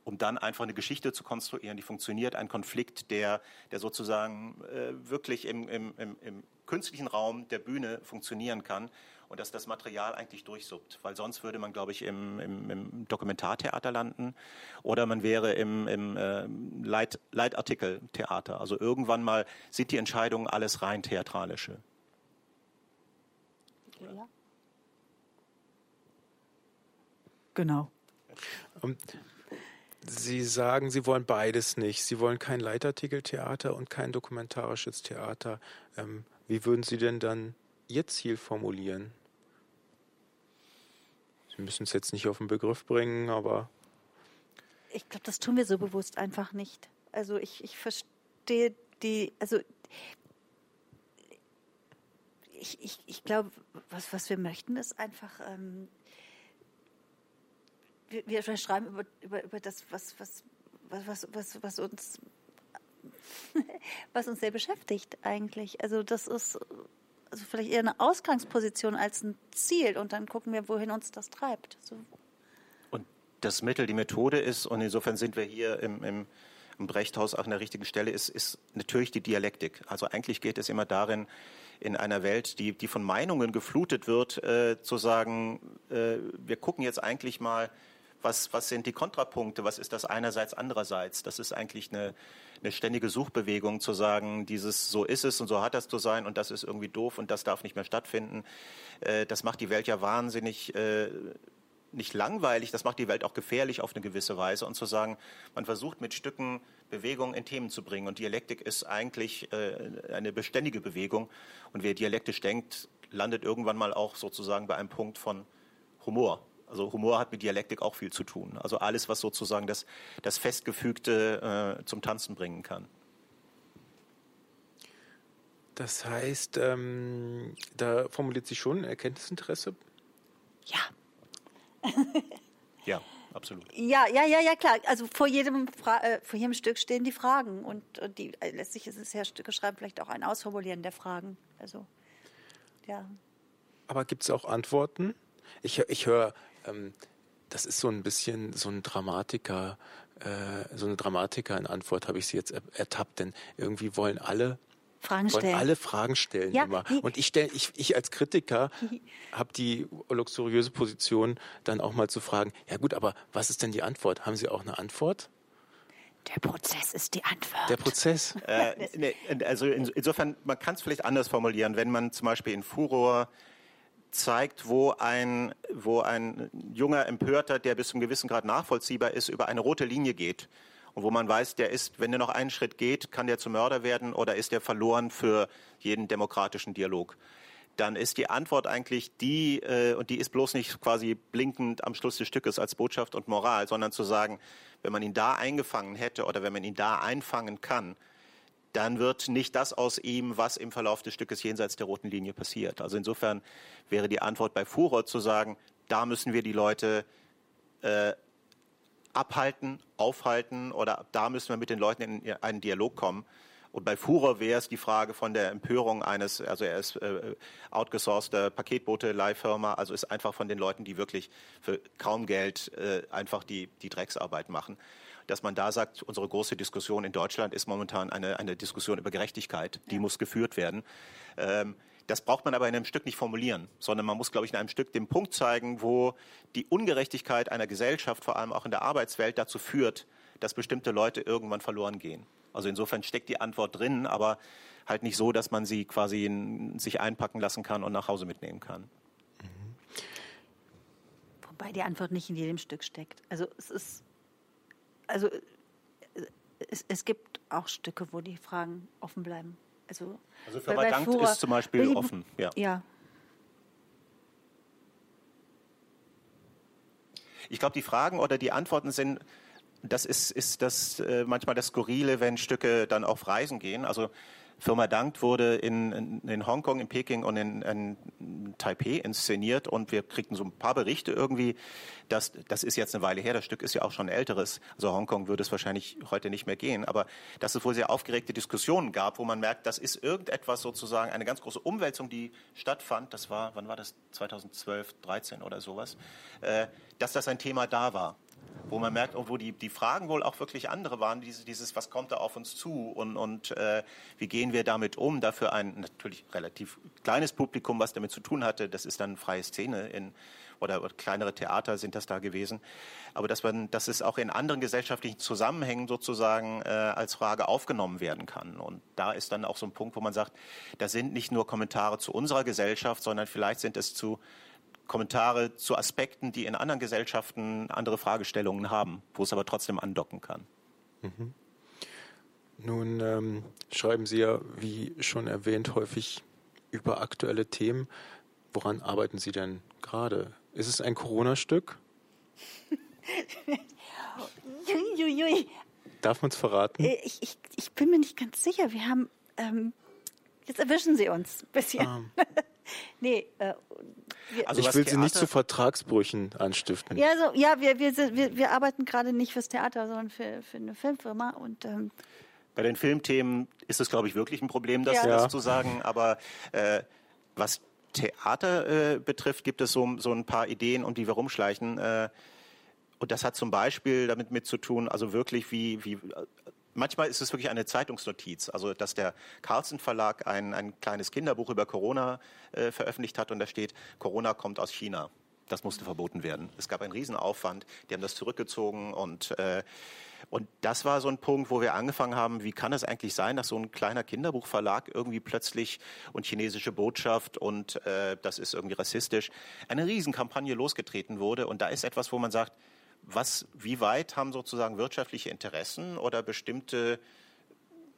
um dann einfach eine Geschichte zu konstruieren, die funktioniert, ein Konflikt, der, der sozusagen wirklich im, im, im, im, künstlichen Raum der Bühne funktionieren kann und dass das Material eigentlich durchsuppt. Weil sonst würde man, glaube ich, im, im, im Dokumentartheater landen oder man wäre im, im äh, Leit, Leitartikeltheater. Also irgendwann mal sind die Entscheidungen alles rein theatralische. Ja. Genau. Und Sie sagen, Sie wollen beides nicht. Sie wollen kein Leitartikeltheater und kein dokumentarisches Theater. Ähm, wie würden Sie denn dann Ihr Ziel formulieren? Sie müssen es jetzt nicht auf den Begriff bringen, aber. Ich glaube, das tun wir so bewusst einfach nicht. Also ich, ich verstehe die, also ich, ich, ich glaube, was, was wir möchten, ist einfach ähm, wir, wir schreiben über, über, über das, was, was, was, was, was uns was uns sehr beschäftigt eigentlich. Also das ist also vielleicht eher eine Ausgangsposition als ein Ziel und dann gucken wir, wohin uns das treibt. So. Und das Mittel, die Methode ist, und insofern sind wir hier im, im, im Brechthaus auch an der richtigen Stelle, ist, ist natürlich die Dialektik. Also eigentlich geht es immer darin, in einer Welt, die, die von Meinungen geflutet wird, äh, zu sagen, äh, wir gucken jetzt eigentlich mal, was, was sind die Kontrapunkte, was ist das einerseits, andererseits. Das ist eigentlich eine, eine ständige Suchbewegung zu sagen, dieses so ist es und so hat das zu sein und das ist irgendwie doof und das darf nicht mehr stattfinden. Äh, das macht die Welt ja wahnsinnig äh, nicht langweilig, das macht die Welt auch gefährlich auf eine gewisse Weise und zu sagen, man versucht mit Stücken Bewegung in Themen zu bringen und Dialektik ist eigentlich äh, eine beständige Bewegung und wer dialektisch denkt, landet irgendwann mal auch sozusagen bei einem Punkt von Humor. Also Humor hat mit Dialektik auch viel zu tun. Also alles, was sozusagen das, das Festgefügte äh, zum Tanzen bringen kann. Das heißt, ähm, da formuliert sich schon ein Erkenntnisinteresse? Ja. ja, absolut. Ja, ja, ja, ja, klar. Also vor jedem, Fra äh, vor jedem Stück stehen die Fragen und, und die, äh, letztlich ist es ja Stücke schreiben vielleicht auch ein Ausformulieren der Fragen. Also, ja. Aber gibt es auch Antworten? Ich, ich höre, ähm, das ist so ein bisschen so ein Dramatiker, äh, so eine Dramatiker in Antwort habe ich sie jetzt ertappt, denn irgendwie wollen alle Fragen stellen. alle Fragen stellen ja, immer. Und ich stelle, ich, ich als Kritiker habe die luxuriöse Position, dann auch mal zu fragen, ja gut, aber was ist denn die Antwort? Haben Sie auch eine Antwort? Der Prozess ist die Antwort. Der Prozess. Äh, nee, also in, insofern, man kann es vielleicht anders formulieren, wenn man zum Beispiel in Furor zeigt, wo ein, wo ein junger Empörter, der bis zum gewissen Grad nachvollziehbar ist, über eine rote Linie geht und wo man weiß, der ist, wenn der noch einen Schritt geht, kann der zum Mörder werden oder ist der verloren für jeden demokratischen Dialog. Dann ist die Antwort eigentlich die, äh, und die ist bloß nicht quasi blinkend am Schluss des Stückes als Botschaft und Moral, sondern zu sagen, wenn man ihn da eingefangen hätte oder wenn man ihn da einfangen kann, dann wird nicht das aus ihm, was im Verlauf des Stückes jenseits der roten Linie passiert. Also insofern wäre die Antwort bei Furor zu sagen, da müssen wir die Leute äh, abhalten, aufhalten oder da müssen wir mit den Leuten in einen Dialog kommen. Und bei Furor wäre es die Frage von der Empörung eines, also er ist äh, outgesourceder Paketboote-Leihfirma, also ist einfach von den Leuten, die wirklich für kaum Geld äh, einfach die, die Drecksarbeit machen. Dass man da sagt, unsere große Diskussion in Deutschland ist momentan eine, eine Diskussion über Gerechtigkeit, die ja. muss geführt werden. Ähm, das braucht man aber in einem Stück nicht formulieren, sondern man muss, glaube ich, in einem Stück den Punkt zeigen, wo die Ungerechtigkeit einer Gesellschaft, vor allem auch in der Arbeitswelt, dazu führt, dass bestimmte Leute irgendwann verloren gehen. Also insofern steckt die Antwort drin, aber halt nicht so, dass man sie quasi in, sich einpacken lassen kann und nach Hause mitnehmen kann. Mhm. Wobei die Antwort nicht in jedem Stück steckt. Also es ist, also es, es gibt auch Stücke, wo die Fragen offen bleiben. Also, also für Verdankt ist zum Beispiel offen. Ja. ja. Ich glaube, die Fragen oder die Antworten sind, das ist, ist das äh, manchmal das Skurrile, wenn Stücke dann auf Reisen gehen. Also Firma Dankt wurde in, in, in Hongkong, in Peking und in, in, Taipei inszeniert und wir kriegten so ein paar Berichte irgendwie. dass das ist jetzt eine Weile her, das Stück ist ja auch schon älteres. Also Hongkong würde es wahrscheinlich heute nicht mehr gehen, aber dass es wohl sehr aufgeregte Diskussionen gab, wo man merkt, das ist irgendetwas sozusagen, eine ganz große Umwälzung, die stattfand. Das war, wann war das? 2012, 13 oder sowas. Äh, dass das ein Thema da war wo man merkt, wo die, die Fragen wohl auch wirklich andere waren, dieses, dieses was kommt da auf uns zu? Und, und äh, wie gehen wir damit um, dafür ein natürlich relativ kleines Publikum, was damit zu tun hatte, das ist dann freie Szene in, oder, oder kleinere Theater sind das da gewesen, aber dass, man, dass es auch in anderen gesellschaftlichen Zusammenhängen sozusagen äh, als Frage aufgenommen werden kann. Und da ist dann auch so ein Punkt, wo man sagt, da sind nicht nur Kommentare zu unserer Gesellschaft, sondern vielleicht sind es zu Kommentare zu Aspekten, die in anderen Gesellschaften andere Fragestellungen haben, wo es aber trotzdem andocken kann. Mhm. Nun ähm, schreiben Sie ja, wie schon erwähnt, häufig über aktuelle Themen. Woran arbeiten Sie denn gerade? Ist es ein Corona-Stück? Darf man es verraten? Äh, ich, ich, ich, bin mir nicht ganz sicher. Wir haben. Ähm, jetzt erwischen Sie uns ein bisschen. Ah. nee, äh, also ich will Theater Sie nicht zu Vertragsbrüchen anstiften. Ja, so, ja wir, wir, wir, wir arbeiten gerade nicht fürs Theater, sondern für, für eine Filmfirma. Und, ähm, Bei den Filmthemen ist es, glaube ich, wirklich ein Problem, das, ja. das zu sagen. Aber äh, was Theater äh, betrifft, gibt es so, so ein paar Ideen, um die wir rumschleichen. Äh, und das hat zum Beispiel damit mit zu tun, also wirklich wie, wie manchmal ist es wirklich eine Zeitungsnotiz, also dass der Carlsen Verlag ein, ein kleines Kinderbuch über Corona äh, veröffentlicht hat und da steht, Corona kommt aus China. Das musste verboten werden. Es gab einen Riesenaufwand, die haben das zurückgezogen und äh, und das war so ein Punkt, wo wir angefangen haben, wie kann es eigentlich sein, dass so ein kleiner Kinderbuchverlag irgendwie plötzlich und chinesische Botschaft und äh, das ist irgendwie rassistisch, eine Riesenkampagne losgetreten wurde. Und da ist etwas, wo man sagt, was, wie weit haben sozusagen wirtschaftliche Interessen oder bestimmte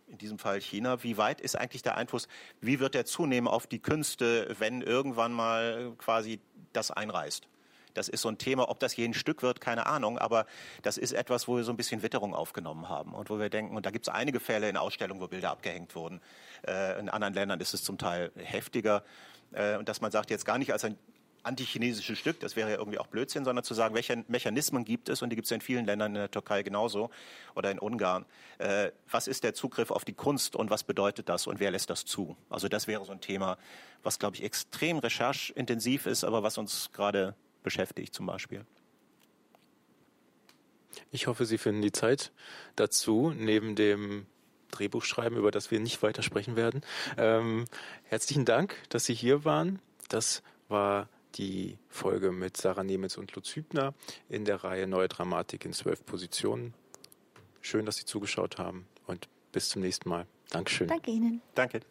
in diesem Fall China, wie weit ist eigentlich der Einfluss, wie wird der zunehmen auf die Künste, wenn irgendwann mal quasi das einreißt? Das ist so ein Thema, ob das je ein Stück wird, keine Ahnung, aber das ist etwas, wo wir so ein bisschen Witterung aufgenommen haben und wo wir denken, und da gibt es einige Fälle in Ausstellungen, wo Bilder abgehängt wurden. Äh, in anderen Ländern ist es zum Teil heftiger. Äh, und dass man sagt, jetzt gar nicht als ein antichinesisches Stück, das wäre ja irgendwie auch Blödsinn, sondern zu sagen, welche Mechanismen gibt es, und die gibt es ja in vielen Ländern, in der Türkei genauso oder in Ungarn. Äh, was ist der Zugriff auf die Kunst und was bedeutet das und wer lässt das zu? Also das wäre so ein Thema, was, glaube ich, extrem rechercheintensiv ist, aber was uns gerade beschäftigt zum Beispiel. Ich hoffe, Sie finden die Zeit dazu, neben dem Drehbuchschreiben, über das wir nicht weiter sprechen werden. Ähm, herzlichen Dank, dass Sie hier waren. Das war die Folge mit Sarah Nemitz und Lutz Hübner in der Reihe Neue Dramatik in zwölf Positionen. Schön, dass Sie zugeschaut haben und bis zum nächsten Mal. Dankeschön. Danke Ihnen. Danke.